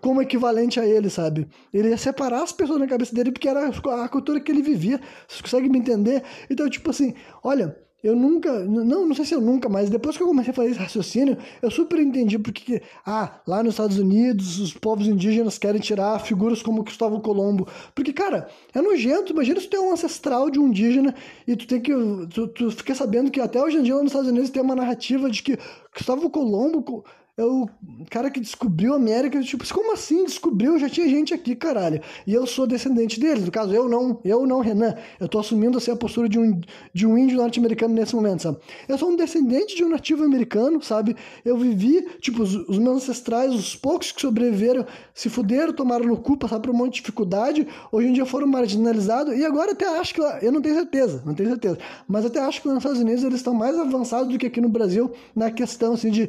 como equivalente a ele, sabe? Ele ia separar as pessoas na cabeça dele porque era a cultura que ele vivia. Vocês conseguem me entender? Então, tipo assim, olha, eu nunca, não, não sei se eu nunca, mas depois que eu comecei a fazer esse raciocínio, eu super entendi porque, ah, lá nos Estados Unidos, os povos indígenas querem tirar figuras como Cristóvão Colombo. Porque, cara, é nojento. Imagina se tu é um ancestral de um indígena e tu tem que. Tu, tu fica sabendo que até hoje em dia lá nos Estados Unidos tem uma narrativa de que Cristóvão Colombo é o cara que descobriu a América, tipo, como assim descobriu? Já tinha gente aqui, caralho. E eu sou descendente deles, no caso, eu não, eu não, Renan. Eu tô assumindo assim a postura de um, de um índio norte-americano nesse momento, sabe? Eu sou um descendente de um nativo americano, sabe? Eu vivi, tipo, os, os meus ancestrais, os poucos que sobreviveram, se fuderam, tomaram no cu, passaram por um monte de dificuldade, hoje em dia foram marginalizados, e agora até acho que, eu não tenho certeza, não tenho certeza, mas até acho que nos Estados Unidos eles estão mais avançados do que aqui no Brasil na questão, assim, de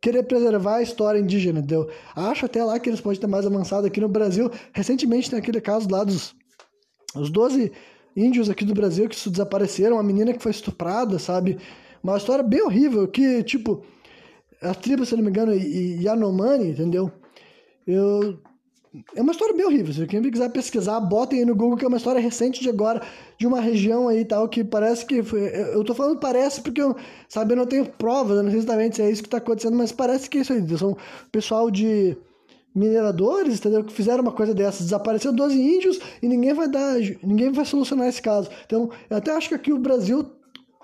querer preservar a história indígena, entendeu? Acho até lá que eles podem ter mais avançado aqui no Brasil. Recentemente tem aquele caso lá dos os 12 índios aqui do Brasil que desapareceram, uma menina que foi estuprada, sabe? Uma história bem horrível, que, tipo, a tribo, se não me engano, Yanomami, entendeu? Eu... É uma história bem horrível. Se quem quiser pesquisar, botem aí no Google, que é uma história recente de agora, de uma região aí tal, que parece que. Foi... Eu tô falando parece porque eu, sabe, eu não tenho provas, eu não sei exatamente se é isso que tá acontecendo, mas parece que é isso aí. São pessoal de mineradores, entendeu? Que fizeram uma coisa dessas. Desapareceram 12 índios e ninguém vai dar. Ninguém vai solucionar esse caso. Então, eu até acho que aqui o Brasil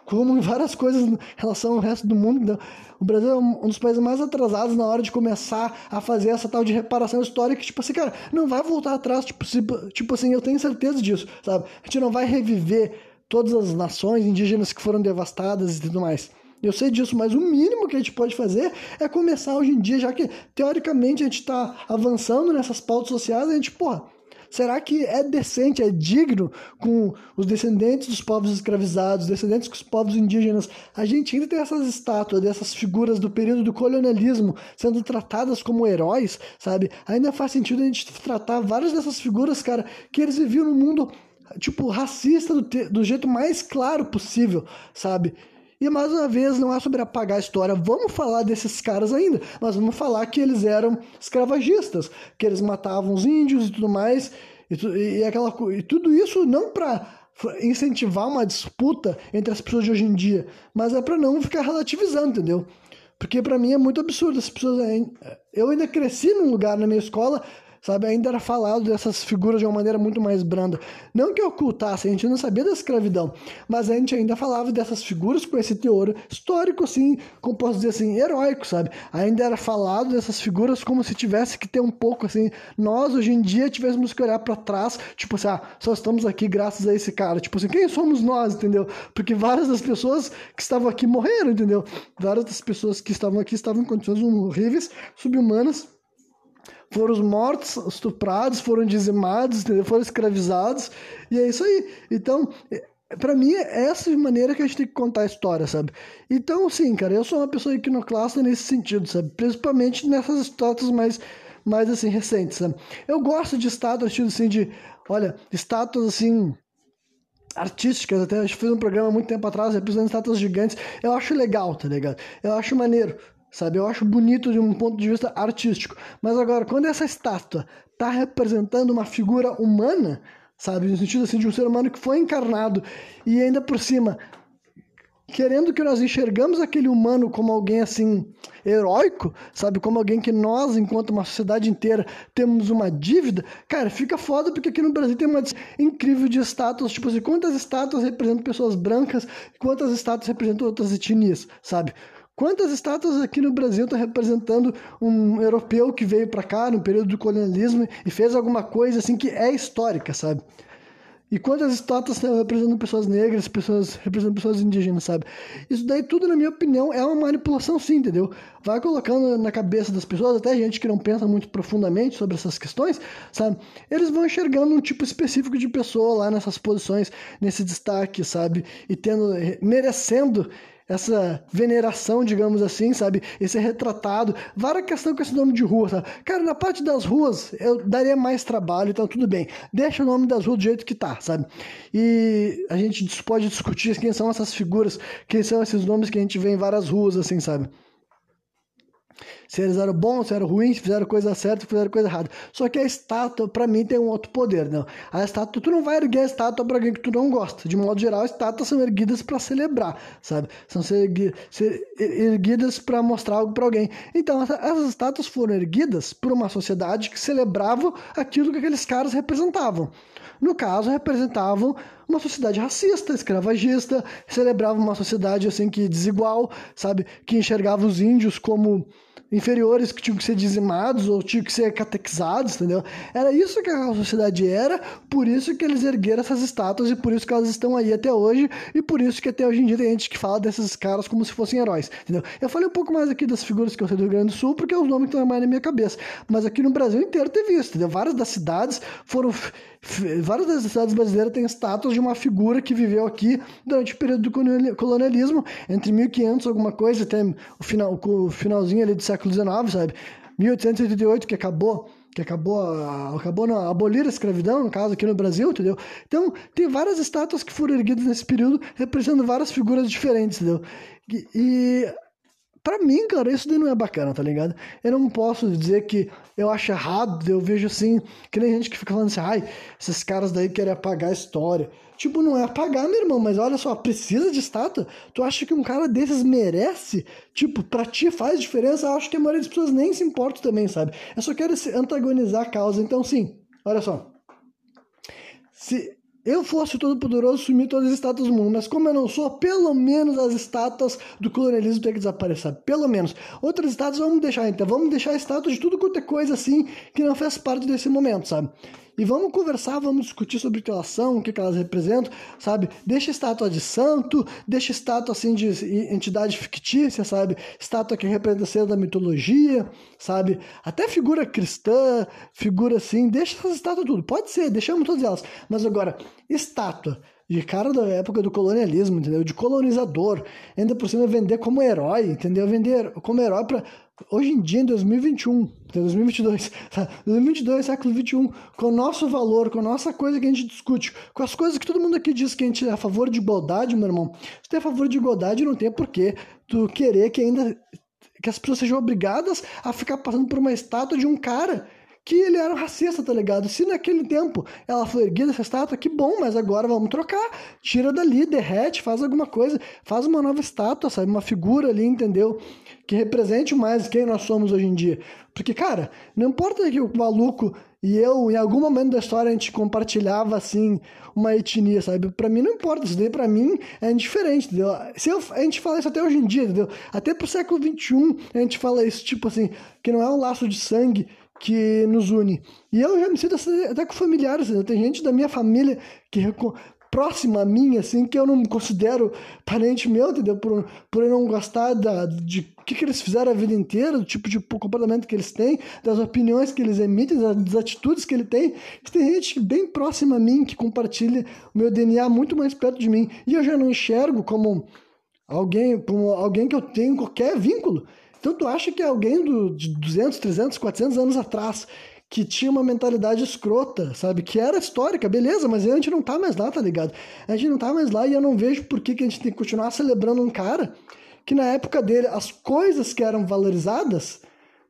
como em várias coisas em relação ao resto do mundo. O Brasil é um dos países mais atrasados na hora de começar a fazer essa tal de reparação histórica. Tipo assim, cara, não vai voltar atrás. Tipo, se, tipo assim, eu tenho certeza disso, sabe? A gente não vai reviver todas as nações indígenas que foram devastadas e tudo mais. Eu sei disso, mas o mínimo que a gente pode fazer é começar hoje em dia, já que teoricamente a gente está avançando nessas pautas sociais, a gente, porra, Será que é decente, é digno com os descendentes dos povos escravizados, descendentes dos povos indígenas? A gente ainda tem essas estátuas dessas figuras do período do colonialismo sendo tratadas como heróis, sabe? Ainda faz sentido a gente tratar várias dessas figuras, cara, que eles viviam no mundo, tipo, racista do, do jeito mais claro possível, sabe? E mais uma vez, não é sobre apagar a história. Vamos falar desses caras ainda, mas vamos falar que eles eram escravagistas, que eles matavam os índios e tudo mais. E, e, aquela, e tudo isso não para incentivar uma disputa entre as pessoas de hoje em dia, mas é para não ficar relativizando, entendeu? Porque para mim é muito absurdo. As pessoas. Eu ainda cresci num lugar na minha escola sabe? Ainda era falado dessas figuras de uma maneira muito mais branda. Não que ocultasse, a gente não sabia da escravidão, mas a gente ainda falava dessas figuras com esse teor histórico, assim, como posso dizer assim, heróico, sabe? Ainda era falado dessas figuras como se tivesse que ter um pouco, assim, nós hoje em dia tivéssemos que olhar para trás, tipo assim, ah, só estamos aqui graças a esse cara, tipo assim, quem somos nós, entendeu? Porque várias das pessoas que estavam aqui morreram, entendeu? Várias das pessoas que estavam aqui estavam em condições horríveis, subhumanas, foram mortos, estuprados, foram dizimados, entendeu? foram escravizados, e é isso aí. Então, é, para mim, é essa maneira que a gente tem que contar a história, sabe? Então, sim, cara, eu sou uma pessoa iconoclasta nesse sentido, sabe? Principalmente nessas estátuas mais, mais assim, recentes, sabe? Eu gosto de estátuas, tipo assim, de, olha, estátuas assim, artísticas, até a gente fez um programa muito tempo atrás, representando estátuas gigantes, eu acho legal, tá ligado? Eu acho maneiro, sabe? Eu acho bonito de um ponto de vista artístico. Mas agora, quando essa estátua está representando uma figura humana, sabe? No sentido assim de um ser humano que foi encarnado e ainda por cima querendo que nós enxergamos aquele humano como alguém assim heróico, sabe, como alguém que nós, enquanto uma sociedade inteira, temos uma dívida, cara, fica foda porque aqui no Brasil tem uma incrível de estátuas, tipo assim, quantas estátuas representam pessoas brancas, quantas estátuas representam outras etnias, sabe? Quantas estátuas aqui no Brasil estão representando um europeu que veio para cá no período do colonialismo e fez alguma coisa assim que é histórica, sabe? E quantas estátuas representam pessoas negras, pessoas representam pessoas indígenas, sabe? Isso daí tudo, na minha opinião, é uma manipulação sim, entendeu? Vai colocando na cabeça das pessoas, até gente que não pensa muito profundamente sobre essas questões, sabe? Eles vão enxergando um tipo específico de pessoa lá nessas posições, nesse destaque, sabe? E tendo, merecendo essa veneração, digamos assim, sabe? Esse retratado. Várias questões com esse nome de rua, sabe? Cara, na parte das ruas eu daria mais trabalho, então tudo bem. Deixa o nome das ruas do jeito que tá, sabe? E a gente pode discutir quem são essas figuras, quem são esses nomes que a gente vê em várias ruas, assim, sabe? Se eles eram bons, se eram ruins, se fizeram coisa certa, se fizeram coisa errada. Só que a estátua, para mim, tem um outro poder, não. A estátua, tu não vai erguer a estátua para alguém que tu não gosta. De modo geral, as estátuas são erguidas para celebrar, sabe? São ser erguidas para mostrar algo para alguém. Então, essas estátuas foram erguidas por uma sociedade que celebrava aquilo que aqueles caras representavam. No caso, representavam uma sociedade racista, escravagista, celebrava uma sociedade assim que desigual, sabe, que enxergava os índios como inferiores que tinham que ser dizimados ou tinham que ser catequizados, entendeu? Era isso que a sociedade era, por isso que eles ergueram essas estátuas e por isso que elas estão aí até hoje e por isso que até hoje em dia tem gente que fala desses caras como se fossem heróis, entendeu? Eu falei um pouco mais aqui das figuras que eu sei do Rio Grande do Sul porque é os nomes que estão mais na minha cabeça, mas aqui no Brasil inteiro teve isso, entendeu? Várias das cidades foram várias das cidades brasileiras têm estátuas de uma figura que viveu aqui durante o período do colonialismo, entre 1500 alguma coisa até o, final, o finalzinho ali do século XIX, sabe? 1888 que acabou que acabou, acabou não, abolir a escravidão, no caso aqui no Brasil, entendeu? Então, tem várias estátuas que foram erguidas nesse período, representando várias figuras diferentes, entendeu? E para mim, cara, isso daí não é bacana, tá ligado? Eu não posso dizer que eu acho errado, eu vejo assim, que nem gente que fica falando assim, ai, esses caras daí querem apagar a história. Tipo, não é apagar, meu irmão, mas olha só, precisa de estátua? Tu acha que um cara desses merece? Tipo, pra ti faz diferença? Eu acho que a maioria das pessoas nem se importa também, sabe? Eu só quero antagonizar a causa. Então, sim, olha só. Se eu fosse todo poderoso, sumir todas as estátuas do mundo, mas como eu não sou, pelo menos as estátuas do colonialismo têm que desaparecer, pelo menos. Outras estátuas vamos deixar, então, vamos deixar a estátua de tudo quanto é coisa assim que não faz parte desse momento, sabe? E vamos conversar, vamos discutir sobre relação, o que, que elas representam, sabe? Deixa estátua de santo, deixa estátua assim de entidade fictícia, sabe? Estátua que representa ser da mitologia, sabe? Até figura cristã, figura assim, deixa essas estátuas tudo. Pode ser, deixamos todas elas. Mas agora, estátua de cara da época do colonialismo, entendeu? De colonizador, ainda por cima vender como herói, entendeu? Vender como herói para hoje em dia, em 2021, 2022, 2022, século 21, com o nosso valor, com a nossa coisa que a gente discute, com as coisas que todo mundo aqui diz que a gente é a favor de igualdade, meu irmão. Se tu é a favor de igualdade, não tem porquê tu querer que ainda que as pessoas sejam obrigadas a ficar passando por uma estátua de um cara que ele era um racista, tá ligado? Se naquele tempo ela foi erguida essa estátua, que bom, mas agora vamos trocar. Tira dali, derrete, faz alguma coisa, faz uma nova estátua, sabe? Uma figura ali, entendeu? Que represente mais quem nós somos hoje em dia. Porque, cara, não importa que o maluco e eu, em algum momento da história, a gente compartilhava, assim, uma etnia, sabe? Pra mim não importa, isso daí pra mim é indiferente, entendeu? Se eu, a gente fala isso até hoje em dia, entendeu? Até pro século XXI a gente fala isso, tipo assim, que não é um laço de sangue, que nos une. E eu já me sinto assim, até com familiares, né? tem gente da minha família que próxima a mim, assim, que eu não considero parente meu, entendeu? Por, por eu não gostar da, de o que, que eles fizeram a vida inteira, do tipo de comportamento que eles têm, das opiniões que eles emitem, das atitudes que ele tem. E tem gente bem próxima a mim que compartilha o meu DNA muito mais perto de mim. E eu já não enxergo como alguém, como alguém que eu tenho qualquer vínculo. Então tu acha que alguém do, de 200, 300, 400 anos atrás que tinha uma mentalidade escrota, sabe? Que era histórica, beleza, mas a gente não tá mais lá, tá ligado? A gente não tá mais lá e eu não vejo por que, que a gente tem que continuar celebrando um cara que na época dele as coisas que eram valorizadas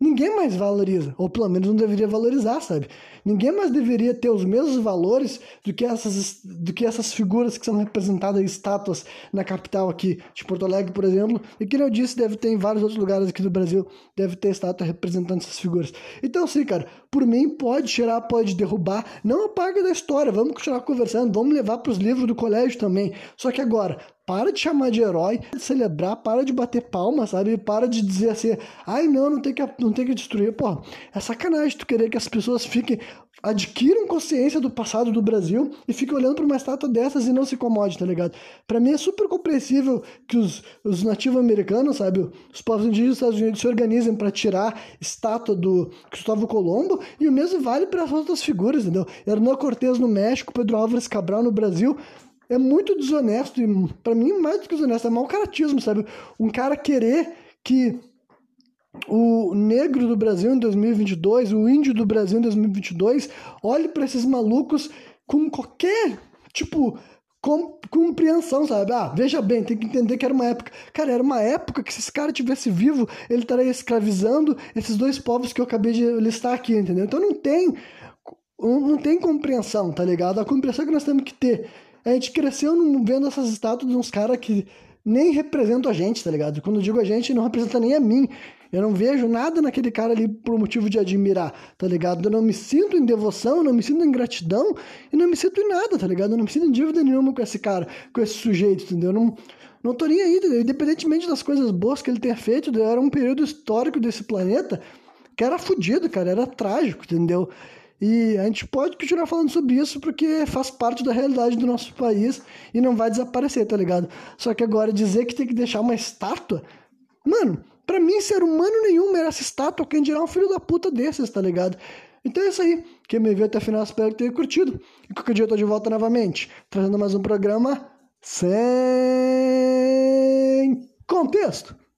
ninguém mais valoriza, ou pelo menos não deveria valorizar, sabe? Ninguém mais deveria ter os mesmos valores do que essas, do que essas figuras que são representadas em estátuas na capital aqui de Porto Alegre, por exemplo, e que eu disse, deve ter em vários outros lugares aqui do Brasil, deve ter estátua representando essas figuras. Então, sim, cara, por mim pode tirar, pode derrubar, não apaga da história, vamos continuar conversando, vamos levar para os livros do colégio também. Só que agora, para de chamar de herói, de celebrar, para de bater palma, sabe? Para de dizer assim, ai não, não tem que, não tem que destruir. Pô, é sacanagem tu querer que as pessoas fiquem, adquiram consciência do passado do Brasil e fiquem olhando para uma estátua dessas e não se incomode, tá ligado? Para mim é super compreensível que os, os nativos americanos, sabe? Os povos indígenas dos Estados Unidos se organizem para tirar estátua do Cristóvão Colombo e o mesmo vale para as outras figuras, entendeu? Hernán Cortés no México, Pedro Álvares Cabral no Brasil é muito desonesto e para mim mais do que desonesto é mau caratismo, sabe? Um cara querer que o negro do Brasil em 2022, o índio do Brasil em 2022, olhe para esses malucos com qualquer tipo com, compreensão, sabe? Ah, veja bem, tem que entender que era uma época. Cara, era uma época que se esse cara tivesse vivo, ele estaria escravizando esses dois povos que eu acabei de listar aqui, entendeu? Então não tem não tem compreensão, tá ligado? A compreensão que nós temos que ter a gente cresceu vendo essas estátuas de uns caras que nem representam a gente, tá ligado? Quando eu digo a gente, não representa nem a mim. Eu não vejo nada naquele cara ali por motivo de admirar, tá ligado? Eu não me sinto em devoção, não me sinto em gratidão e não me sinto em nada, tá ligado? Eu não me sinto em dívida nenhuma com esse cara, com esse sujeito, entendeu? Eu não, não tô nem aí, entendeu? Independentemente das coisas boas que ele tenha feito, era um período histórico desse planeta que era fodido, cara, era trágico, entendeu? E a gente pode continuar falando sobre isso porque faz parte da realidade do nosso país e não vai desaparecer, tá ligado? Só que agora dizer que tem que deixar uma estátua, mano, para mim ser humano nenhum merece estátua, quem dirá um filho da puta desses, tá ligado? Então é isso aí. Quem me viu até o final, espero que tenha curtido. E qualquer dia eu tô de volta novamente, trazendo mais um programa sem contexto.